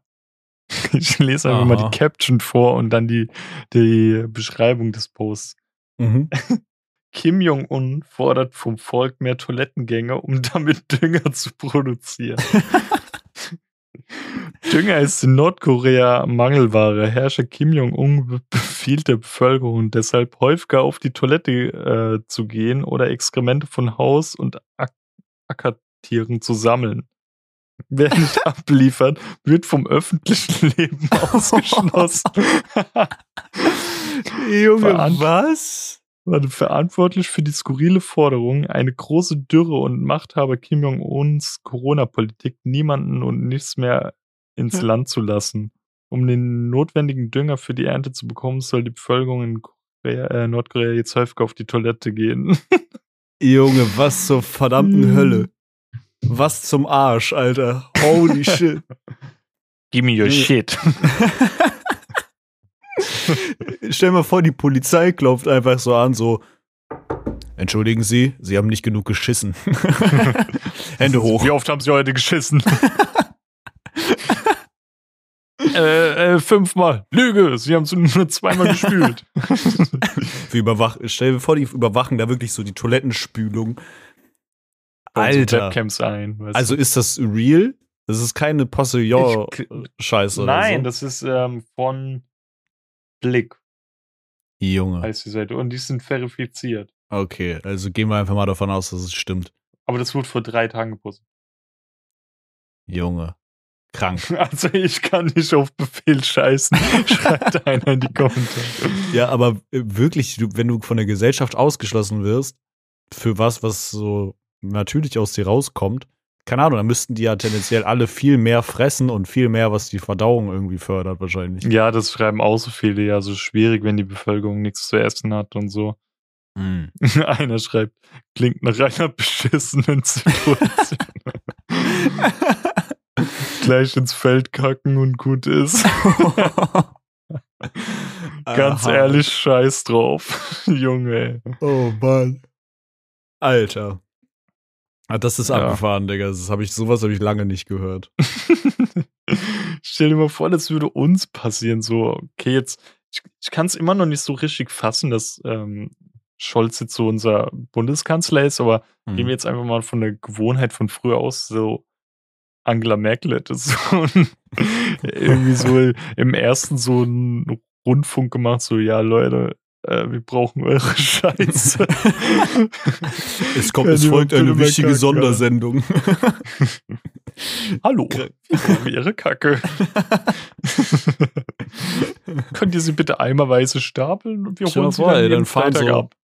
Ich lese einfach mal die Caption vor und dann die, die Beschreibung des Posts. Mhm. Kim Jong-un fordert vom Volk mehr Toilettengänge, um damit Dünger zu produzieren. Dünger ist in Nordkorea Mangelware. Herrscher Kim Jong-un be- befiehlt der Bevölkerung deshalb häufiger auf die Toilette äh, zu gehen oder Exkremente von Haus- und Ackertieren zu sammeln. Wer nicht abliefert, wird vom öffentlichen Leben ausgeschlossen. Junge, Veran- was? war verantwortlich für die skurrile Forderung, eine große Dürre und Machthaber Kim Jong-uns Corona-Politik niemanden und nichts mehr ins Ja. Land zu lassen. Um den notwendigen Dünger für die Ernte zu bekommen, soll die Bevölkerung in Korea, äh, Nordkorea jetzt häufiger auf die Toilette gehen. Junge, was zur verdammten Mhm. Hölle. Was zum Arsch, Alter. Holy shit. Give me your shit. Stell mal vor, die Polizei klopft einfach so an, so. Entschuldigen Sie, Sie haben nicht genug geschissen. Hände hoch. Wie oft haben Sie heute geschissen? äh, äh, fünfmal. Lüge, Sie haben es nur zweimal gespült. Wir überwachen, stell dir vor, die überwachen da wirklich so die Toilettenspülung. Alter. Webcams ein. Also du. ist das real? Das ist keine Postillon-Scheiße oder Nein, so. das ist ähm, von Blick, Junge. heißt die Seite. Und die sind verifiziert. Okay, also gehen wir einfach mal davon aus, dass es stimmt. Aber das wurde vor drei Tagen gepostet. Junge. Krank. Also ich kann nicht auf Befehl scheißen. Schreibt einer in die Kommentare. Ja, aber äh, wirklich, wenn du von der Gesellschaft ausgeschlossen wirst, für was, was so natürlich aus dir rauskommt, keine Ahnung, dann müssten die ja tendenziell alle viel mehr fressen und viel mehr, was die Verdauung irgendwie fördert, wahrscheinlich. Ja, das schreiben auch so viele. Ja, so schwierig, wenn die Bevölkerung nichts zu essen hat und so. Mm. Einer schreibt, klingt nach einer beschissenen Situation. Gleich ins Feld kacken und gut ist. Ganz Aha. ehrlich, scheiß drauf. Junge. Oh Mann. Alter. Ah, das ist Ja. abgefahren, Digga. Das habe ich, sowas habe ich lange nicht gehört. Stell dir mal vor, das würde uns passieren. So, okay, jetzt, ich, ich kann es immer noch nicht so richtig fassen, dass ähm, Scholz jetzt so unser Bundeskanzler ist, aber Mhm. gehen wir jetzt einfach mal von der Gewohnheit von früher aus, so Angela Merkel hätte so ein, irgendwie so im ersten so einen Rundfunk gemacht, so, ja, Leute, äh, wir brauchen eure Scheiße. Es kommt, es folgt eine wichtige kacken, Sondersendung. Hallo, wir brauchen ihre Kacke. Könnt ihr sie bitte eimerweise stapeln und wir holen sie vor, dann, ey, dann fahren Freitag so- ab.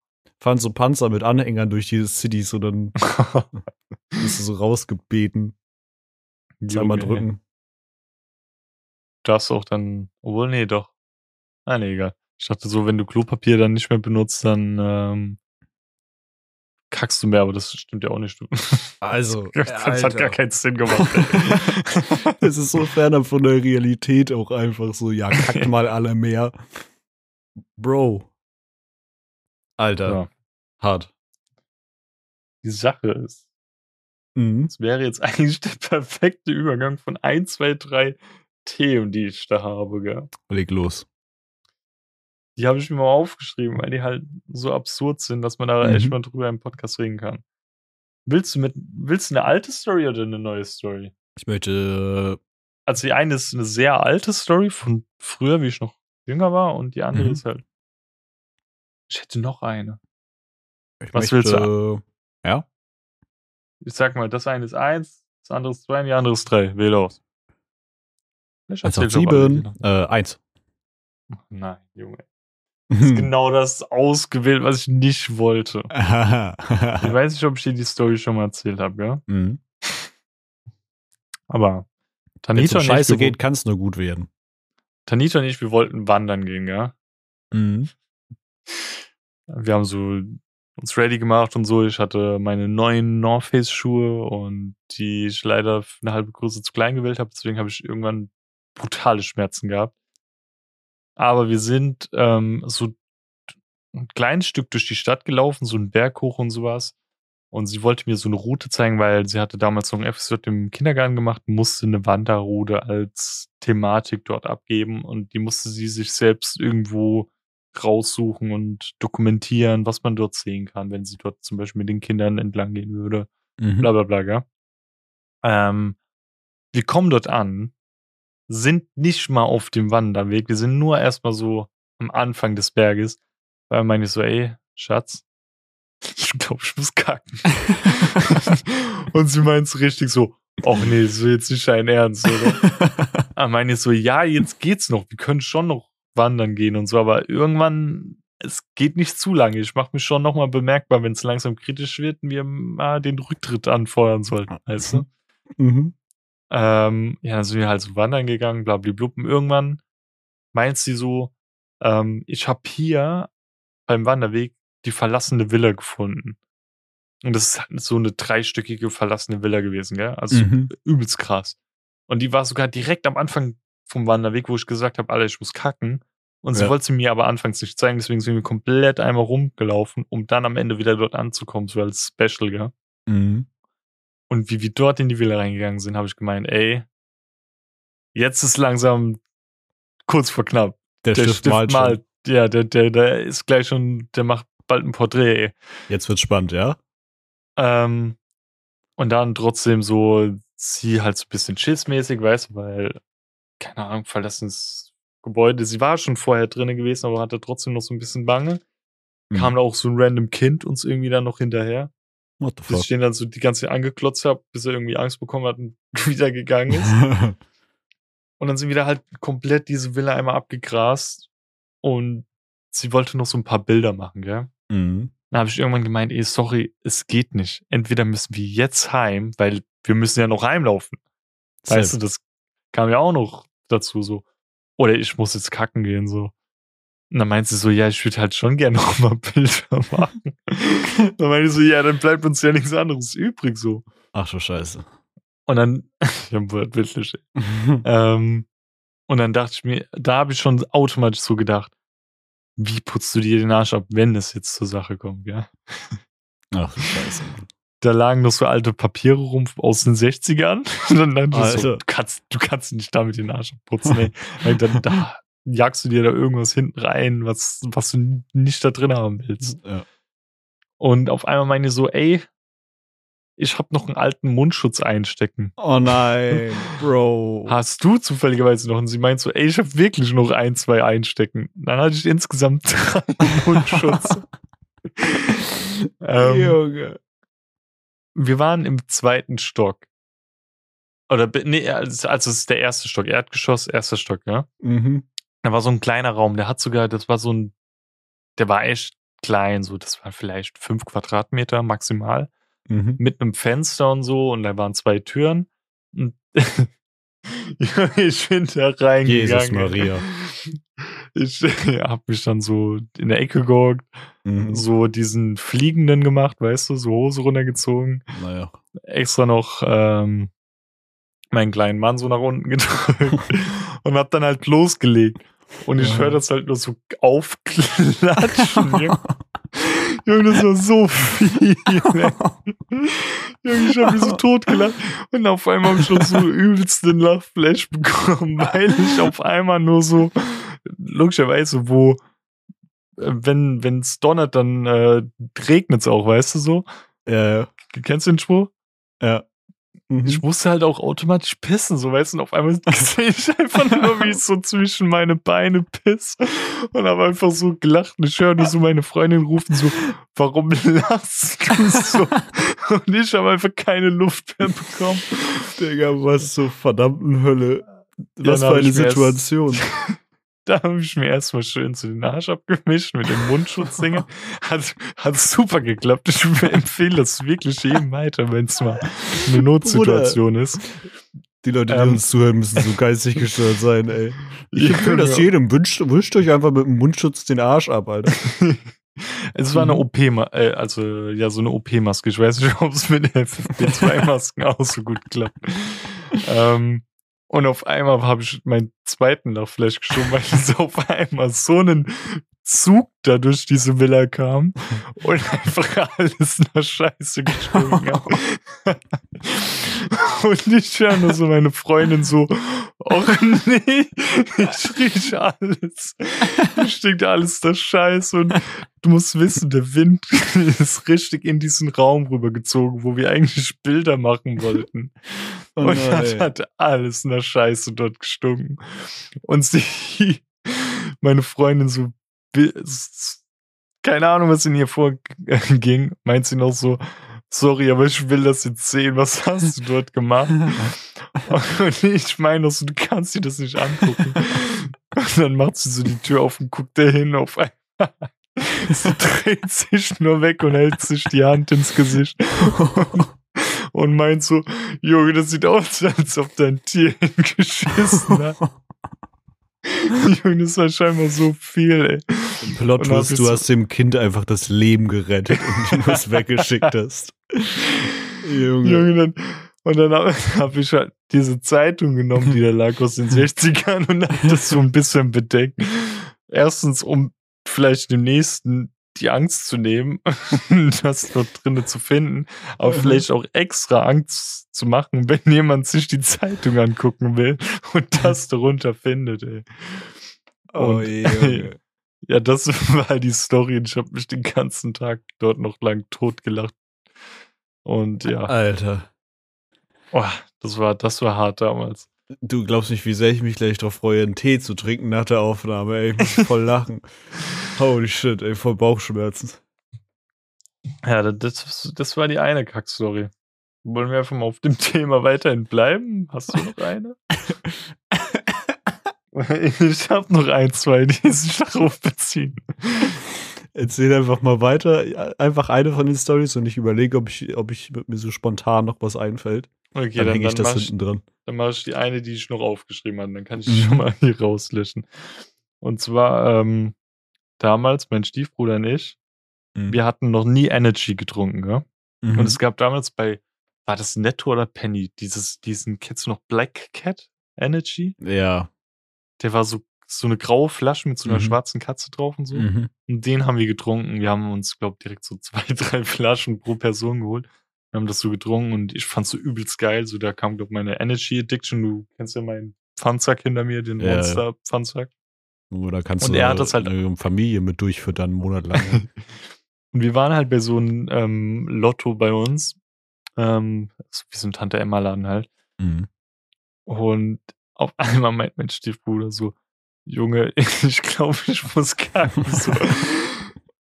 Fahren so Panzer mit Anhängern durch die Cities und dann bist du so rausgebeten. Zweimal drücken. Darfst auch dann, obwohl, nee, doch. Ah, nee, egal. Ich dachte so, wenn du Klopapier dann nicht mehr benutzt, dann ähm, kackst du mehr, aber das stimmt ja auch nicht. Also, das hat gar keinen Sinn gemacht. Es ist so ferner von der Realität auch einfach so, ja, kackt mal alle mehr. Bro. Alter, ja. hart. Die Sache ist, Mhm. es wäre jetzt eigentlich der perfekte Übergang von ein, zwei, drei Themen, die ich da habe, gell? Leg los. Die habe ich mir mal aufgeschrieben, weil die halt so absurd sind, dass man da Mhm. echt mal drüber im Podcast reden kann. Willst du mit, willst du eine alte Story oder eine neue Story? Ich möchte, Also die eine ist eine sehr alte Story von früher, wie ich noch jünger war, und die andere Mhm. ist halt. Ich hätte noch eine. ich Was möchte, willst Ja? Ich sag mal, das eine ist eins, das andere ist zwei und die andere ist drei. Wähl aus. Ich Eins auf sieben. Äh, eins. Nein, Junge. Das ist genau das ausgewählt, was ich nicht wollte. Ich weiß nicht, ob ich dir die Story schon mal erzählt habe, ja? mhm. Aber Wenn Tanita und, Scheiße geht, kann es nur gut werden. Tanita und ich, wir wollten wandern gehen, ja? Mhm. Wir haben so uns ready gemacht und so. Ich hatte meine neuen North Face Schuhe und die ich leider eine halbe Größe zu klein gewählt habe. Deswegen habe ich irgendwann brutale Schmerzen gehabt. Aber wir sind ähm, so ein kleines Stück durch die Stadt gelaufen, so ein Berg hoch und sowas. Und sie wollte mir so eine Route zeigen, weil sie hatte damals noch ein FSJ im Kindergarten gemacht, musste eine Wanderroute als Thematik dort abgeben und die musste sie sich selbst irgendwo raussuchen und dokumentieren, was man dort sehen kann, wenn sie dort zum Beispiel mit den Kindern entlang gehen würde. Mhm. Bla bla? Ähm, wir kommen dort an, sind nicht mal auf dem Wanderweg, wir sind nur erstmal so am Anfang des Berges. Da meine ich so, ey, Schatz, ich glaube, ich muss kacken. und sie meint so richtig so, ach nee, das ist jetzt nicht dein Ernst, oder? Da meine ich so, ja, jetzt geht's noch, wir können schon noch wandern gehen und so, aber irgendwann, es geht nicht zu lange. Ich mache mich schon nochmal bemerkbar, wenn es langsam kritisch wird und wir mal den Rücktritt anfeuern sollten, weißt du? Mhm. Ähm, ja, dann sind wir halt so wandern gegangen, blablabla. Und irgendwann meint sie so, ähm, ich habe hier beim Wanderweg die verlassene Villa gefunden. Und das ist so eine dreistöckige verlassene Villa gewesen, gell? Also Mhm. übelst krass. Und die war sogar direkt am Anfang vom Wanderweg, wo ich gesagt habe, Alter, ich muss kacken. Und sie Ja. wollte sie mir aber anfangs nicht zeigen, deswegen sind wir komplett einmal rumgelaufen, um dann am Ende wieder dort anzukommen, so als Special, gell? Mhm. Und wie wir dort in die Villa reingegangen sind, habe ich gemeint, ey, jetzt ist langsam kurz vor knapp. Der, Stift, malt schon. Ja, der, der, der ist gleich schon, der macht bald ein Porträt, ey. Jetzt wird's spannend, ja? Ähm, und dann trotzdem so, sie halt so ein bisschen schissmäßig, weißt du, weil, keine Ahnung, verlassenes Gebäude. Sie war schon vorher drinne gewesen, aber hatte trotzdem noch so ein bisschen Bange. Mhm. Kam da auch so ein random Kind uns irgendwie dann noch hinterher. What the Bis fuck? ich den dann so die ganze Zeit angeklotzt habe, bis er irgendwie Angst bekommen hat und wieder gegangen ist. Und dann sind wir da halt komplett diese Villa einmal abgegrast. Und sie wollte noch so ein paar Bilder machen, gell? mhm. Dann habe ich irgendwann gemeint, ey, sorry, es geht nicht. Entweder müssen wir jetzt heim, weil wir müssen ja noch heimlaufen. Weißt du, das kam ja auch noch dazu so. Oder ich muss jetzt kacken gehen, so. Und dann meint sie so, ja, ich würde halt schon gerne noch mal Bilder machen. dann meinte ich so, ja, dann bleibt uns ja nichts anderes übrig, so. Ach du Scheiße. Und dann, ich hab wortwörtlich, ähm, und dann dachte ich mir, da habe ich schon automatisch so gedacht, wie putzt du dir den Arsch ab, wenn es jetzt zur Sache kommt, ja? Ach du Scheiße. Da lagen noch so alte Papiere rum aus den 60ern. Und dann dachte ich so, Alter. du kannst, du kannst nicht damit den Arsch abputzen, ey. Dann da jagst du dir da irgendwas hinten rein, was, was du nicht da drin haben willst. Ja. Und auf einmal meine ich so, ey, ich habe noch einen alten Mundschutz einstecken. Oh nein, Bro. Hast du zufälligerweise noch? Und sie meint so, ey, ich habe wirklich noch ein, zwei einstecken. Dann hatte ich insgesamt drei Mundschutz. ähm, Junge. wir waren im zweiten Stock. Oder, nee, also also es ist der erste Stock, Erdgeschoss, erster Stock, ja. Mhm. Da war so ein kleiner Raum, der hat sogar, das war so ein, der war echt klein, so, das war vielleicht fünf Quadratmeter maximal, Mhm. mit einem Fenster und so, und da waren zwei Türen. Ich bin da reingegangen. Jesus Maria. Ich hab mich dann so in der Ecke gehockt, Mhm. so diesen Fliegenden gemacht, weißt du, so Hose runtergezogen, Naja. extra noch ähm, meinen kleinen Mann so nach unten gedrückt und hab dann halt losgelegt. Und ich Ja. höre das halt nur so aufklatschen. Junge. Das war so viel. Junge, ich hab mich so totgelacht. Und auf einmal hab ich schon so übelst den Lachflash bekommen, weil ich auf einmal nur so, logischerweise, wo, äh, wenn wenn's donnert, dann äh, regnet's auch, weißt du so? Ja, ja. Kennst du den Spruch? ja. Mhm. Ich musste halt auch automatisch pissen, so weißt du, und auf einmal sehe ich einfach nur, wie ich so zwischen meine Beine piss und habe einfach so gelacht und ich höre nur so meine Freundin rufen so, warum lachst du so? Und ich habe einfach keine Luft mehr bekommen. Digga, was zur verdammten Hölle. Was für eine Situation. Da habe ich mir erstmal schön zu den Arsch abgemischt mit dem Mundschutzding. Hat, hat super geklappt. Ich empfehle das wirklich jedem weiter, wenn es mal eine Notsituation ist. Die Leute, die Ähm. uns zuhören, müssen so geistig gestört sein, ey. Ich empfehle das Ja. jedem. Wünscht, wischt euch einfach mit dem Mundschutz den Arsch ab, Alter. Es war eine Mhm. OP, äh, also ja, so eine OP-Maske. Ich weiß nicht, ob es mit den FFP2-Masken auch so gut klappt. ähm, und auf einmal habe ich meinen zweiten Lachflash geschoben, weil es auf einmal so einen Zug da durch diese Villa kam und einfach alles nach Scheiße gestunken hat. Und ich höre nur so meine Freundin so, oh nee, ich rieche alles. Es stinkt alles nach Scheiße und du musst wissen, der Wind ist richtig in diesen Raum rübergezogen, wo wir eigentlich Bilder machen wollten. Oh und dann hat alles nach Scheiße dort gestunken. Und sie, meine Freundin so, keine Ahnung, was in ihr vorging, meint sie noch so, sorry, aber ich will das jetzt sehen, was hast du dort gemacht? Und ich meine noch so, du kannst dir das nicht angucken. Und dann macht sie so die Tür auf und guckt da hin auf einmal. Sie dreht sich nur weg und hält sich die Hand ins Gesicht. Und meint so, Junge, das sieht aus, als ob dein Tier hingeschissen hat. Junge, das war scheinbar so viel, ey. Plot Twist, bist du du- hast dem Kind einfach das Leben gerettet und du es weggeschickt hast. Junge. Junge, dann, und dann habe hab ich halt diese Zeitung genommen, die da lag aus den 60ern und hab das so ein bisschen bedeckt. Erstens, um vielleicht dem nächsten die Angst zu nehmen, das dort drinnen zu finden, aber Mhm. vielleicht auch extra Angst zu machen, wenn jemand sich die Zeitung angucken will und das darunter findet, ey. Oh, Und- Junge. Ja, das war die Story und ich habe mich den ganzen Tag dort noch lang totgelacht. Und ja, Alter. oh, das war, das war hart damals. Du glaubst nicht, wie sehr ich mich gleich darauf freue, einen Tee zu trinken nach der Aufnahme, ey. Ich muss voll lachen. Holy shit, ey, voll Bauchschmerzen. Ja, das, das war die eine Kackstory. Wollen wir einfach mal auf dem Thema weiterhin bleiben? Hast du noch eine? ich habe noch ein, zwei, die sich darauf beziehen. Erzähl einfach mal weiter. Einfach eine von den Stories und ich überlege, ob ich, ob ich mir so spontan noch was einfällt. Okay, dann dann, hänge ich dann, das hinten dran. Dann mache ich die eine, die ich noch aufgeschrieben habe. Dann kann ich die Mhm. schon mal hier rauslöschen. Und zwar ähm, damals, mein Stiefbruder und ich, Mhm. wir hatten noch nie Energy getrunken, ja? Mhm. Und es gab damals bei, war das Netto oder Penny, dieses, diesen, kennst du noch Black Cat Energy? ja. Der war so, so eine graue Flasche mit so einer Mhm. schwarzen Katze drauf und so. Mhm. Und den haben wir getrunken. Wir haben uns, glaube direkt so zwei, drei Flaschen pro Person geholt. Wir haben das so getrunken und ich fand's so übelst geil. So, da kam, glaube meine Energy Addiction. Du kennst ja meinen Pfandsack hinter mir, den Ja. Monster Pfandsack. Oder kannst Und du er hat das halt- eine Familie mit durchfüttern, einen Monat lang. Und wir waren halt bei so einem ähm, Lotto bei uns. Ähm, so wie so ein Tante Emma-Laden halt. mhm. Und auf einmal meint mein Stiefbruder so, Junge, ich glaube, ich muss kacken. So.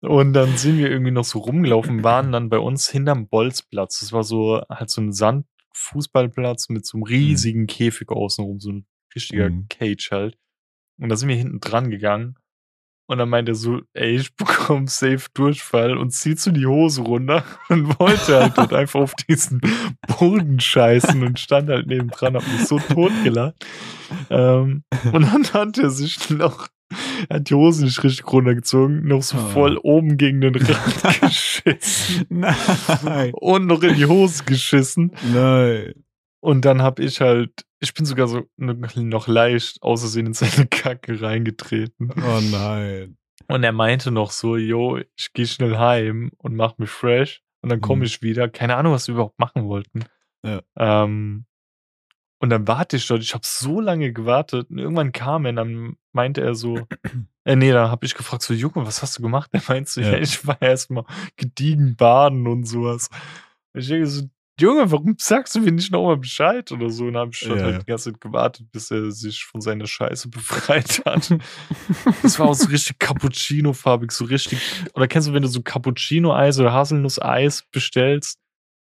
Und dann sind wir irgendwie noch so rumgelaufen, waren dann bei uns hinterm Bolzplatz. Das war so halt so ein Sandfußballplatz mit so einem riesigen Käfig außenrum, so ein richtiger Mhm. Cage halt. Und da sind wir hinten dran gegangen. Und dann meinte er so, ey, ich bekomme safe Durchfall und zieht so die Hose runter und wollte halt dort einfach auf diesen Boden scheißen und stand halt nebendran, hat mich so totgelacht. Ähm, und dann hat er sich noch, er hat die Hose nicht richtig runtergezogen, noch so Oh. voll oben gegen den Rand geschissen Nein. und noch in die Hose geschissen. Nein. Und dann hab ich halt, ich bin sogar so noch leicht außersehen in seine Kacke reingetreten. Oh nein. Und er meinte noch so, yo, ich gehe schnell heim und mach mich fresh. Und dann komme Mhm. ich wieder. Keine Ahnung, was wir überhaupt machen wollten. Ja. Ähm, und dann warte ich dort. Ich habe so lange gewartet. Und irgendwann kam er und dann meinte er so, äh, nee, da habe ich gefragt, so, Junge, was hast du gemacht? Er meinte so, ja, Ja. ich war erstmal gediegen baden und sowas. Und ich denke so, Junge, warum sagst du mir nicht nochmal Bescheid oder so? Und dann habe ich dort Ja, halt die ganze Zeit gewartet, bis er sich von seiner Scheiße befreit hat. Das war auch so richtig Cappuccino-farbig, so richtig. Oder kennst du, wenn du so Cappuccino-Eis oder Haselnuss-Eis bestellst?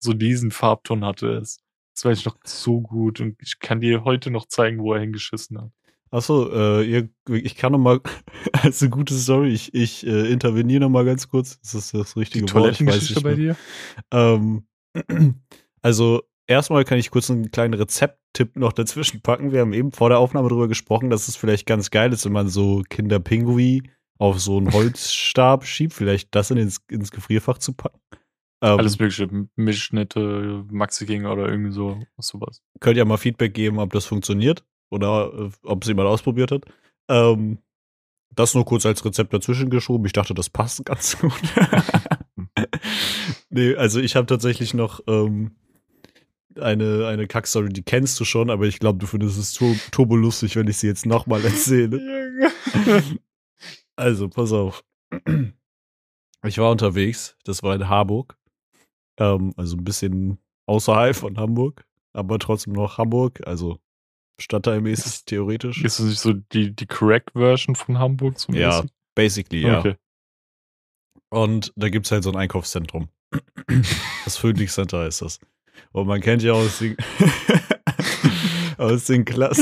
So diesen Farbton hatte es. Das weiß ich noch so gut und ich kann dir heute noch zeigen, wo er hingeschissen hat. Achso, äh, ich kann noch mal, als eine gute Story, ich, ich äh, interveniere noch mal ganz kurz. Das ist das richtige Die Wort, ich weiß nicht bei dir? Ähm, also, erstmal kann ich kurz einen kleinen Rezepttipp noch dazwischen packen. Wir haben eben vor der Aufnahme darüber gesprochen, dass es vielleicht ganz geil ist, wenn man so Kinderpingui auf so einen Holzstab schiebt, vielleicht das in ins, ins Gefrierfach zu packen. Ähm, Alles mögliche, Milchschnitte, Maxi King oder irgendwie so, sowas. könnt ihr mal Feedback geben, ob das funktioniert oder äh, ob es jemand ausprobiert hat. Ähm, das nur kurz als Rezept dazwischen geschoben. Ich dachte, das passt ganz gut. nee, also ich habe tatsächlich noch ähm, eine, eine Kackstory, die kennst du schon, aber ich glaube, du findest es tur turbo lustig, wenn ich sie jetzt nochmal erzähle. also, pass auf. Ich war unterwegs, das war in Harburg. Ähm, also ein bisschen außerhalb von Hamburg, aber trotzdem noch Hamburg, also stadtteilmäßig, ist, theoretisch. Ist das nicht so die, die Correct-Version von Hamburg? Zum ja, mäßig? basically, ja. Okay. Und da gibt es halt so ein Einkaufszentrum. das Phoenix Center ist das. Und man kennt ja aus den, aus den, Klass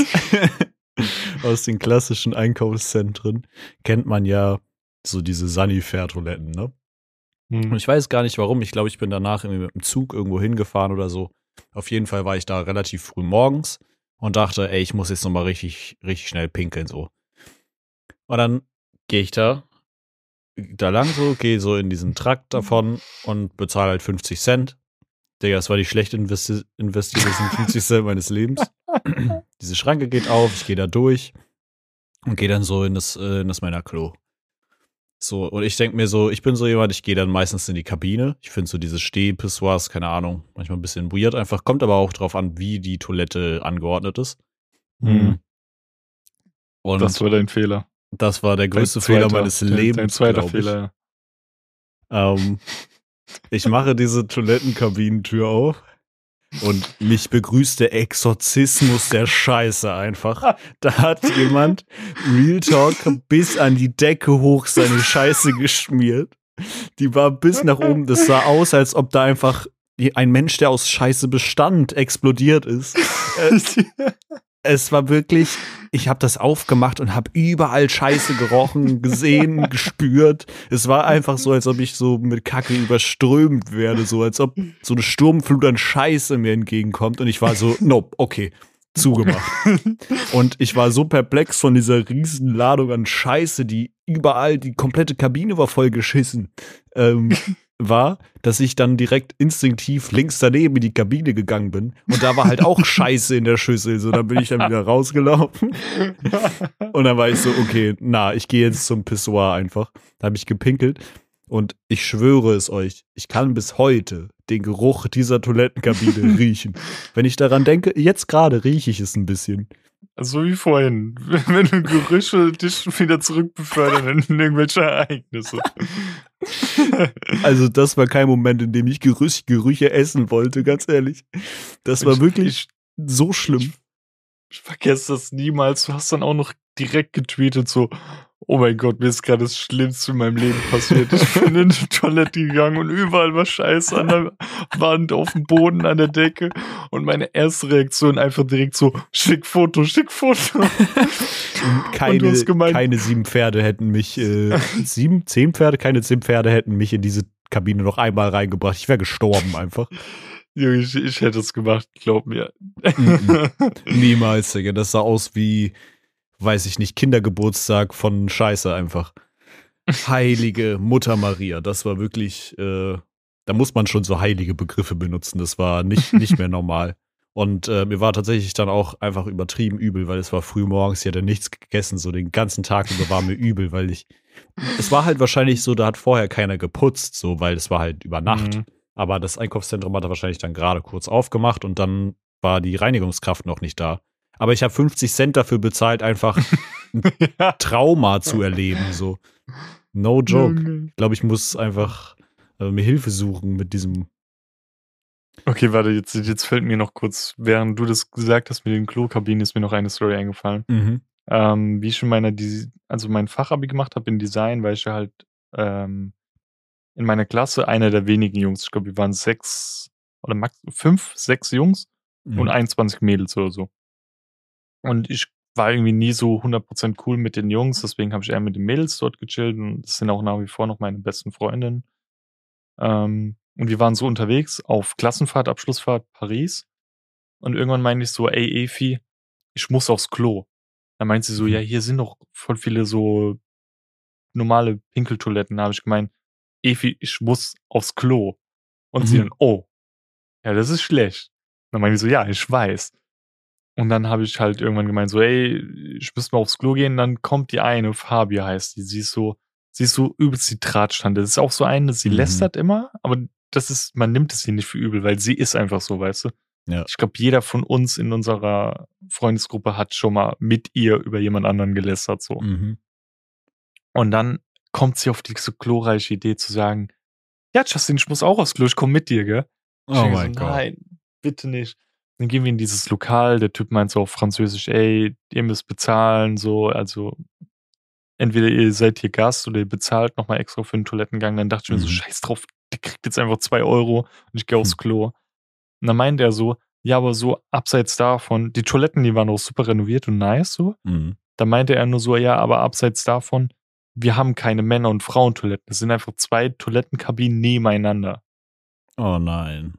aus den klassischen Einkaufszentren, kennt man ja so diese Sanifair-Toiletten, ne? Hm. Und ich weiß gar nicht warum. Ich glaube, ich bin danach irgendwie mit dem Zug irgendwo hingefahren oder so. Auf jeden Fall war ich da relativ früh morgens und dachte, ey, ich muss jetzt nochmal richtig, richtig schnell pinkeln, so. Und dann gehe ich da, da lang so, gehe so in diesen Trakt davon und bezahle halt 50 Cent. Digga, das war die schlecht investi investierte 50 Cent meines Lebens. Diese Schranke geht auf, ich gehe da durch und gehe dann so in das, äh, in das meiner Klo. So, und ich denke mir so, ich bin so jemand, ich gehe dann meistens in die Kabine. Ich finde so diese Stehpissoirs, keine Ahnung, manchmal ein bisschen weird einfach. Kommt aber auch drauf an, wie die Toilette angeordnet ist. Mhm. Und das war dein Fehler. Das war der größte Fehler meines Lebens. Dein zweiter Fehler. Ähm, ich mache diese Toilettenkabinentür auf und mich begrüßt der Exorzismus der Scheiße einfach. Da hat jemand Real Talk bis an die Decke hoch seine Scheiße geschmiert. Die war bis nach oben. Das sah aus, als ob da einfach ein Mensch, der aus Scheiße bestand, explodiert ist. es war wirklich, ich habe das aufgemacht und habe überall Scheiße gerochen, gesehen, gespürt. Es war einfach so, als ob ich so mit Kacke überströmt werde, so als ob so eine Sturmflut an Scheiße mir entgegenkommt und ich war so, nope, okay, zugemacht. und ich war so perplex von dieser riesen Ladung an Scheiße, die überall, die komplette Kabine war voll geschissen. Ähm, war, dass ich dann direkt instinktiv links daneben in die Kabine gegangen bin. Und da war halt auch Scheiße in der Schüssel. So, dann bin ich dann wieder rausgelaufen. Und dann war ich so, okay, na, ich gehe jetzt zum Pissoir einfach. Da habe ich gepinkelt. Und ich schwöre es euch, ich kann bis heute den Geruch dieser Toilettenkabine riechen. Wenn ich daran denke, jetzt gerade rieche ich es ein bisschen. So wie vorhin, wenn du Gerüche dich wieder zurückbefördern in irgendwelche Ereignisse. Also das war kein Moment, in dem ich Gerüche, Gerüche essen wollte, ganz ehrlich. Das war wirklich so schlimm. Ich, ich vergesse das niemals. Du hast dann auch noch direkt getweetet so, oh mein Gott, mir ist gerade das Schlimmste in meinem Leben passiert. Ich bin in die Toilette gegangen und überall war Scheiße an der Wand, auf dem Boden, an der Decke. Und meine erste Reaktion einfach direkt so, schick Foto, schick Foto. keine, gemeint, keine sieben Pferde hätten mich, äh, sieben, zehn Pferde, keine zehn Pferde hätten mich in diese Kabine noch einmal reingebracht. Ich wäre gestorben einfach. Junge, ich, ich hätte es gemacht, glaub mir. Niemals, Digga. Das sah aus wie, weiß ich nicht, Kindergeburtstag von Scheiße einfach. Heilige Mutter Maria, das war wirklich, äh, da muss man schon so heilige Begriffe benutzen. Das war nicht, nicht mehr normal. Und äh, mir war tatsächlich dann auch einfach übertrieben übel, weil es war früh morgens, ich hatte nichts gegessen, so den ganzen Tag über war mir übel, weil ich. Es war halt wahrscheinlich so, da hat vorher keiner geputzt, so, weil es war halt über Nacht. Mhm. Aber das Einkaufszentrum hat er wahrscheinlich dann gerade kurz aufgemacht und dann war die Reinigungskraft noch nicht da aber ich habe 50 Cent dafür bezahlt, einfach ein ja. Trauma zu erleben. So. No joke. Ich glaube, ich muss einfach äh, mir Hilfe suchen mit diesem. Okay, warte, jetzt, jetzt fällt mir noch kurz, während du das gesagt hast mit den Klokabinen, ist mir noch eine Story eingefallen. Mhm. Ähm, wie ich schon meiner, also mein Fachabi gemacht habe in Design, weil ich halt ähm, in meiner Klasse einer der wenigen Jungs, ich glaube, wir waren sechs oder max fünf, sechs Jungs mhm. und 21 Mädels oder so. Und ich war irgendwie nie so 100% cool mit den Jungs, deswegen habe ich eher mit den Mädels dort gechillt und das sind auch nach wie vor noch meine besten Freundinnen. Ähm, und wir waren so unterwegs auf Klassenfahrt, Abschlussfahrt Paris. Und irgendwann meinte ich so, ey Efi, ich muss aufs Klo. Da meint sie so, ja, mhm. hier sind doch voll viele so normale Pinkeltoiletten. Da habe ich gemeint, Efi, ich muss aufs Klo. Und mhm. sie dann, oh, ja, das ist schlecht. Dann meinte ich so, ja, ich weiß. Und dann habe ich halt irgendwann gemeint, so, ey, ich müsste mal aufs Klo gehen. Und dann kommt die eine, Fabia heißt die. Sie ist so, sie ist so übelst die Drahtstande. Das ist auch so eine, sie Mhm. lästert immer, aber das ist, man nimmt es ihr nicht für übel, weil sie ist einfach so, weißt du. Ja. Ich glaube, jeder von uns in unserer Freundesgruppe hat schon mal mit ihr über jemand anderen gelästert, so. Mhm. Und dann kommt sie auf diese glorreiche Idee zu sagen, ja, Justin, ich muss auch aufs Klo, ich komme mit dir, gell? Ich Oh mein so, Gott. Nein, bitte nicht. Dann gehen wir in dieses Lokal, der Typ meint so auf Französisch, ey, ihr müsst bezahlen, so, also entweder ihr seid hier Gast oder ihr bezahlt nochmal extra für den Toilettengang. Dann dachte ich mir so, Mhm. scheiß drauf, der kriegt jetzt einfach zwei Euro und ich gehe aufs Hm. Klo. Und dann meint er so, ja, aber so abseits davon, die Toiletten, die waren auch super renoviert und nice so. Mhm. Da meinte er nur so, ja, aber abseits davon, wir haben keine Männer- und Frauentoiletten. Es sind einfach zwei Toilettenkabinen nebeneinander. Oh nein.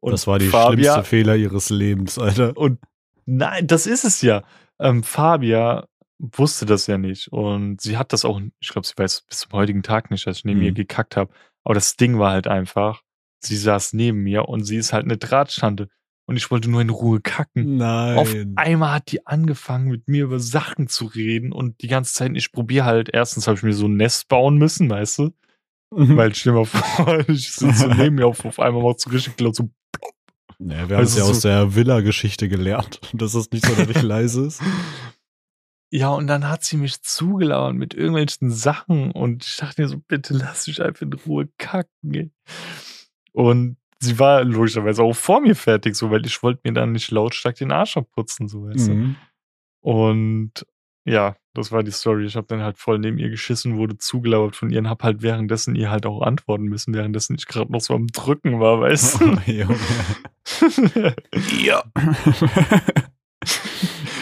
Und das war die Fabia, schlimmste Fehler ihres Lebens, Alter. Und nein, das ist es ja. Ähm, Fabia wusste das ja nicht. Und sie hat das auch, ich glaube, sie weiß bis zum heutigen Tag nicht, dass ich neben Mhm. ihr gekackt habe. Aber das Ding war halt einfach, sie saß neben mir und sie ist halt eine Drahtschande. Und ich wollte nur in Ruhe kacken. Nein. Auf einmal hat die angefangen, mit mir über Sachen zu reden und die ganze Zeit, ich probiere halt, erstens habe ich mir so ein Nest bauen müssen, weißt du? Mhm. Weil stell dir mal vor, ich sitze so neben mir auf, auf einmal macht so richtig laut so. Ja, wir haben es Also ja so- aus der Villa-Geschichte gelernt, dass es nicht so richtig leise ist. Ja, und dann hat sie mich zugelauert mit irgendwelchen Sachen und ich dachte mir so, bitte lass mich einfach in Ruhe kacken. Ey. Und sie war logischerweise auch vor mir fertig, so, weil ich wollte mir dann nicht lautstark den Arsch abputzen, so weißt du. Mhm. Und ja, das war die Story. Ich habe dann halt voll neben ihr geschissen, wurde zugelauert von ihr und hab halt währenddessen ihr halt auch antworten müssen, währenddessen ich gerade noch so am Drücken war, weißt Oh, Junge. du? Ja.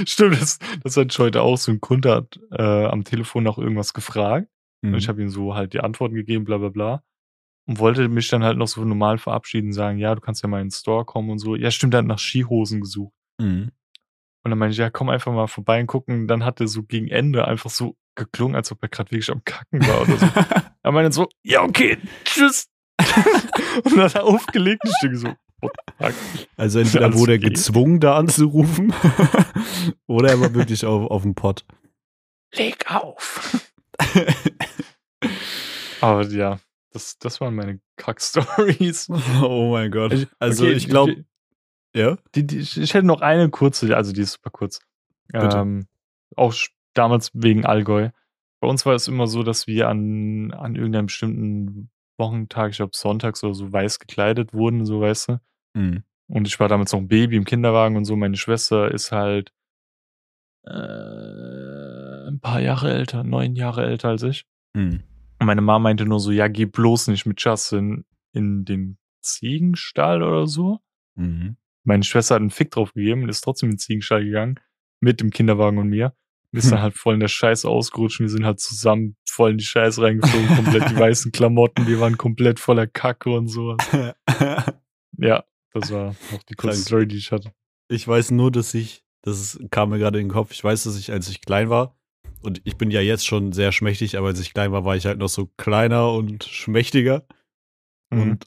Stimmt, das, das hat ich heute auch. So ein Kunde hat äh, am Telefon nach irgendwas gefragt. Und ich Mhm. habe ihm so halt die Antworten gegeben, bla bla bla. Und wollte mich dann halt noch so normal verabschieden, sagen, ja, du kannst ja mal in den Store kommen und so. Ja, stimmt, er hat nach Skihosen gesucht. Mhm. Und dann meinte ich, ja, komm einfach mal vorbei und gucken. Und dann hat er so gegen Ende einfach so geklungen, als ob er gerade wirklich am Kacken war oder so. er meinte so, ja, okay, tschüss. und dann hat er aufgelegt und ich denke so, fuck? Also entweder Alles wurde er gezwungen, da anzurufen, oder er war wirklich auf, auf dem Pott. Leg auf. Aber ja, das, das waren meine Kack-Stories. Oh mein Gott. Also okay, ich glaube, ja. Die, die, ich hätte noch eine kurze, also die ist super kurz. Bitte. Ähm, auch damals wegen Allgäu. Bei uns war es immer so, dass wir an, an irgendeinem bestimmten Wochentag, ich glaube sonntags oder so, weiß gekleidet wurden, so weißt du. Mhm. Und ich war damals noch ein Baby im Kinderwagen und so. Meine Schwester ist halt äh, ein paar Jahre älter, neun Jahre älter als ich. Mhm. Und meine Mama meinte nur so, ja, geh bloß nicht mit Justin in den Ziegenstall oder so. Mhm. Meine Schwester hat einen Fick drauf gegeben und ist trotzdem in den Ziegenstall gegangen. Mit dem Kinderwagen und mir. Und ist Hm. dann halt voll in der Scheiße ausgerutscht und wir sind halt zusammen voll in die Scheiße reingeflogen. komplett die weißen Klamotten, wir waren komplett voller Kacke und sowas. Ja, das war noch die kurze. Story, die ich hatte. Ich weiß nur, dass ich, das kam mir gerade in den Kopf, ich weiß, dass ich, als ich klein war, und ich bin ja jetzt schon sehr schmächtig, aber als ich klein war, war ich halt noch so kleiner und schmächtiger. Mhm. Und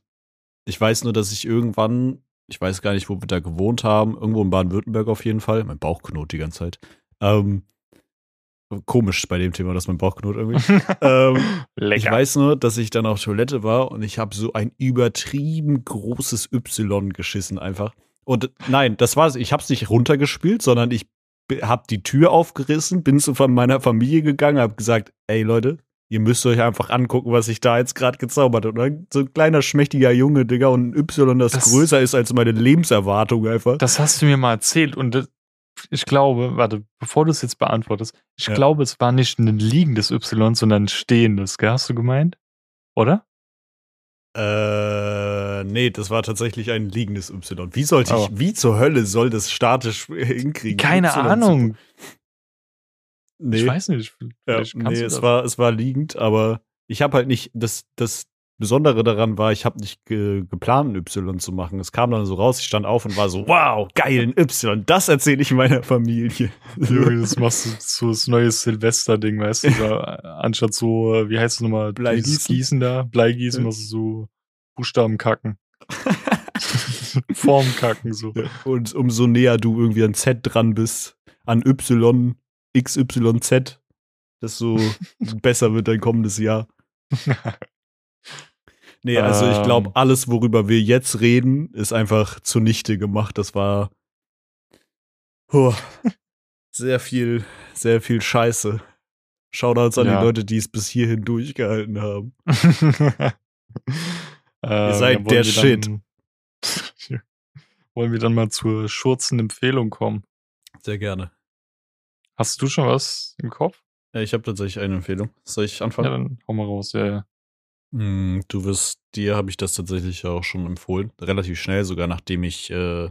ich weiß nur, dass ich irgendwann, ich weiß gar nicht, wo wir da gewohnt haben, irgendwo in Baden-Württemberg auf jeden Fall, mein Bauch knurrt die ganze Zeit. Ähm, komisch bei dem Thema, dass mein Bauch knurrt irgendwie. ähm, ich weiß nur, dass ich dann auf Toilette war und ich habe so ein übertrieben großes Y geschissen einfach. Und nein, das war's. Ich habe es nicht runtergespielt, sondern ich habe die Tür aufgerissen, bin zu von meiner Familie gegangen, habe gesagt, ey Leute, ihr müsst euch einfach angucken, was ich da jetzt gerade gezaubert habe. Dann so ein kleiner schmächtiger Junge, Digga, und ein Y, das, Das- größer ist als meine Lebenserwartung einfach. Das hast du mir mal erzählt und das, ich glaube, warte, bevor du es jetzt beantwortest, ich Ja. glaube, es war nicht ein liegendes Y, sondern ein stehendes, gell? Hast du gemeint? Oder? Äh, nee, das war tatsächlich ein liegendes Y. Wie sollte ich, Oh. wie zur Hölle soll das statisch hinkriegen? Keine Y zu- Ahnung. Nee, Ich weiß nicht. ja, nee es, war, es war liegend, aber ich habe halt nicht, das, das Besondere daran war, ich habe nicht ge, geplant, ein Y zu machen. Es kam dann so raus, ich stand auf und war so, wow, geil, ein Y, das erzähle ich meiner Familie. Junge, das machst du so das neue Silvester-Ding, weißt du? Da, anstatt so, äh, wie heißt es nochmal? Bleigießen? Gießen da, Bleigießen, machst du so Buchstaben kacken. Form kacken so. Und umso näher du irgendwie an Z dran bist, an Y, XYZ, desto besser wird dein kommendes Jahr. Nee, also ich glaube, Ähm. alles, worüber wir jetzt reden, ist einfach zunichte gemacht. Das war huh, sehr viel, sehr viel Scheiße. Shoutouts an Ja. die Leute, die es bis hierhin durchgehalten haben. Ihr seid der Shit. Dann, wollen wir dann mal zur Schurzen-Empfehlung kommen? Sehr gerne. Hast du schon was im Kopf? Ja, ich habe tatsächlich eine Empfehlung. Soll ich Ja, anfangen? dann hau mal raus. Ja, ja. Hm, Du wirst, dir habe ich das tatsächlich auch schon empfohlen. Relativ schnell sogar, nachdem ich äh,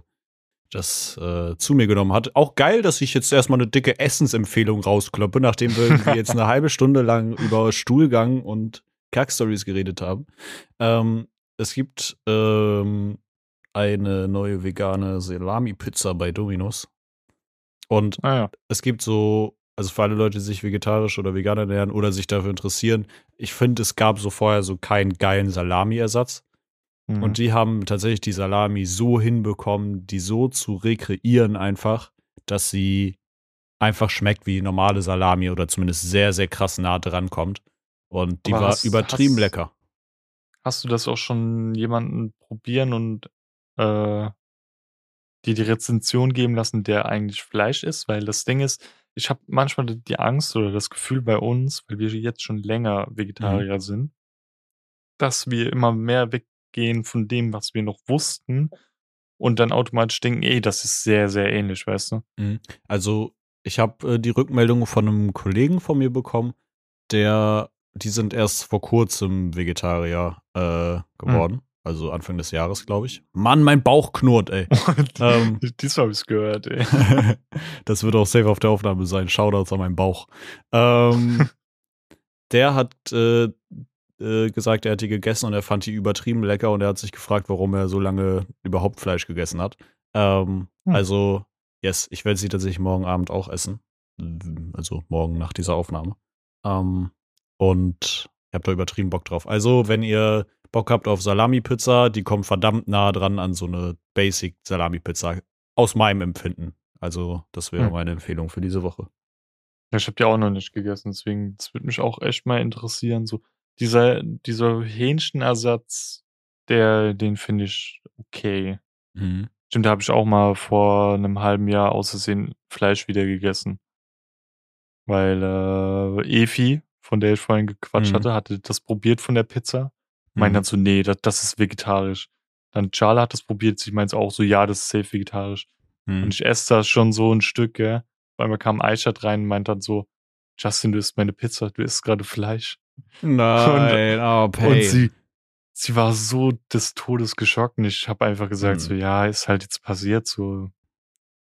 das äh, zu mir genommen hatte. Auch geil, dass ich jetzt erstmal eine dicke Essensempfehlung rauskloppe, nachdem wir irgendwie jetzt eine halbe Stunde lang über Stuhlgang und Kackstories geredet haben. Ähm, es gibt ähm, eine neue vegane Salami-Pizza bei Domino's. Und Ah ja. es gibt so, also für alle Leute, die sich vegetarisch oder vegan ernähren oder sich dafür interessieren, ich finde, es gab so vorher so keinen geilen Salami-Ersatz. Mhm. Und die haben tatsächlich die Salami so hinbekommen, die so zu rekreieren einfach, dass sie einfach schmeckt wie normale Salami oder zumindest sehr, sehr krass nah dran kommt. Und die Aber war hast- übertrieben hast- lecker. Hast du das auch schon jemanden probieren und äh, dir die Rezension geben lassen, der eigentlich Fleisch ist? Weil das Ding ist, ich habe manchmal die Angst oder das Gefühl bei uns, weil wir jetzt schon länger Vegetarier Mhm. sind, dass wir immer mehr weggehen von dem, was wir noch wussten und dann automatisch denken, ey, das ist sehr, sehr ähnlich, weißt du? Also, ich habe äh, die Rückmeldung von einem Kollegen von mir bekommen, der, die sind erst vor kurzem Vegetarier äh, geworden. Also Anfang des Jahres, glaube ich. Mann, mein Bauch knurrt, ey. Ähm. Diesmal habe ich es gehört, ey. das wird auch safe auf der Aufnahme sein. Shoutouts an meinen Bauch. Ähm, der hat äh, äh, gesagt, er hat die gegessen und er fand die übertrieben lecker und er hat sich gefragt, warum er so lange überhaupt Fleisch gegessen hat. Ähm, Hm. Also, yes, ich werde sie tatsächlich morgen Abend auch essen. Also morgen nach dieser Aufnahme. Ähm, und ich habe da übertrieben Bock drauf. Also, wenn ihr Bock habt auf Salami-Pizza, die kommt verdammt nah dran an so eine Basic Salami-Pizza. Aus meinem Empfinden. Also, das wäre Hm. meine Empfehlung für diese Woche. Ja, ich habe die auch noch nicht gegessen, deswegen, das würde mich auch echt mal interessieren. So, dieser, dieser Hähnchenersatz, der, den finde ich okay. Mhm. Stimmt, da habe ich auch mal vor einem halben Jahr aus Versehen Fleisch wieder gegessen. Weil äh, Efi, von der ich vorhin gequatscht Mhm. hatte, hatte das probiert von der Pizza. Meint Mhm. dann so, nee, das, das ist vegetarisch. Dann Charla hat das probiert, sie meint auch so, ja, das ist safe vegetarisch. Mhm. Und ich esse das schon so ein Stück, gell. Auf einmal kam Aishat rein und meint dann so, Justin, du isst meine Pizza, du isst gerade Fleisch. Nein, oh, Pain. Und sie, sie war so des Todes geschockt und ich habe einfach gesagt, Mhm. so, ja, ist halt jetzt passiert, so.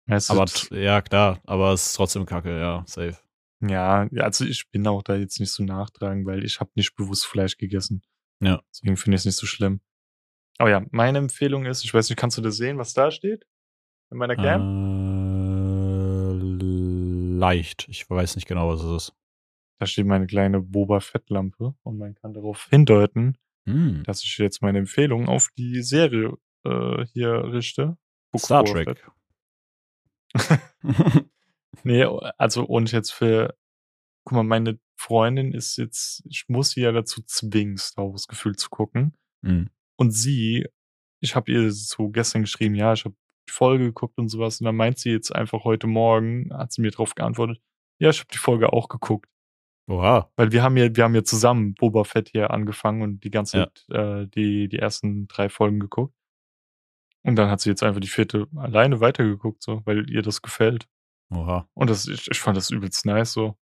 Weißt du, aber t- ja, klar, aber es ist trotzdem kacke, ja, safe. ja, ja, also ich bin auch da jetzt nicht so nachtragen, weil ich habe nicht bewusst Fleisch gegessen. Ja. Deswegen finde ich es nicht so schlimm. Aber ja, meine Empfehlung ist, ich weiß nicht, kannst du das sehen, was da steht? In meiner Cam? Äh, leicht. Ich weiß nicht genau, was es ist. Da steht meine kleine Boba Fettlampe und man kann darauf hindeuten, Hm. dass ich jetzt meine Empfehlung auf die Serie äh, hier richte. Book Star Trek. Nee, also und jetzt für, guck mal, meine Freundin ist jetzt, ich muss sie ja dazu zwingen, Star Wars Gefühl zu gucken. Hm. Und sie, ich habe ihr so gestern geschrieben, ja, ich habe die Folge geguckt und sowas. Und dann meint sie jetzt einfach heute Morgen, hat sie mir drauf geantwortet, ja, ich habe die Folge auch geguckt. Oha. Weil wir haben ja, wir haben ja zusammen Boba Fett hier angefangen und die ganze, äh, die, die ersten drei Folgen geguckt. Und dann hat sie jetzt einfach die vierte alleine weitergeguckt, so, weil ihr das gefällt. Oha. Und das, ich, ich fand das übelst nice so.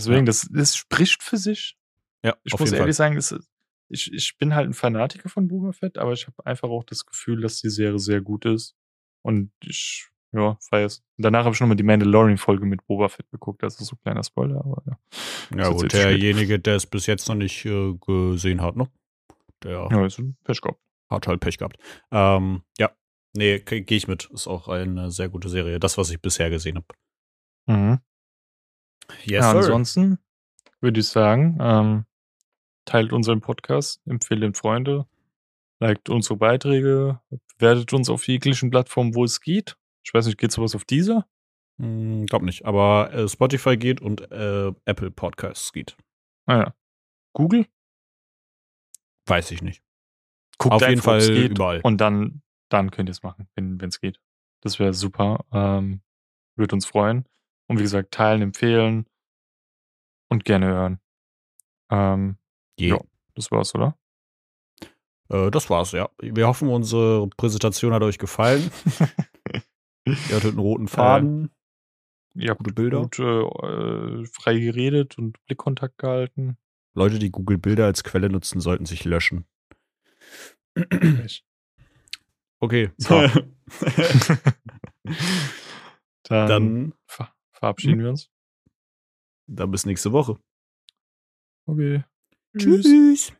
Deswegen, Ja. das, das spricht für sich. Ja, Ich muss ehrlich Fall. sagen, das, ist- ich, ich bin halt ein Fanatiker von Boba Fett, aber ich habe einfach auch das Gefühl, dass die Serie sehr gut ist. Und ich, ja, feiere es. Und Danach habe ich nochmal die Mandalorian-Folge mit Boba Fett geguckt. Also so ein kleiner Spoiler, aber ja. Ja, ist gut, derjenige, der es bis jetzt noch nicht äh, gesehen hat, ne? Der Ja, ist ein Pech gehabt. hat halt Pech gehabt. Ähm, ja. Nee, gehe ich mit. Ist auch eine sehr gute Serie. Das, was ich bisher gesehen habe. Mhm. Yes, ja, ansonsten würde ich sagen, ähm, teilt unseren Podcast, empfehlt den Freunde, liked unsere Beiträge, bewertet uns auf jeglichen Plattformen, wo es geht. Ich weiß nicht, geht sowas auf dieser? Hm, glaub nicht. Aber äh, Spotify geht und äh, Apple Podcasts geht. Naja. Ah Google? Weiß ich nicht. Guckt Auf jeden Fall geht überall. Und dann, dann könnt ihr es machen, wenn es geht. Das wäre super. Ähm, Würde uns freuen. Und wie gesagt, teilen, empfehlen und gerne hören. Ähm, Je. Ja. das war's, oder? Äh, das war's, ja. Wir hoffen, unsere Präsentation hat euch gefallen. Ihr hattet einen roten Faden. Ihr habt Gute Bilder. gut äh, frei geredet und Blickkontakt gehalten. Leute, die Google Bilder als Quelle nutzen, sollten sich löschen. Okay. So. dann Dann, ver verabschieden wir uns. dann bis nächste Woche. Okay. Tschüss. Tschüss.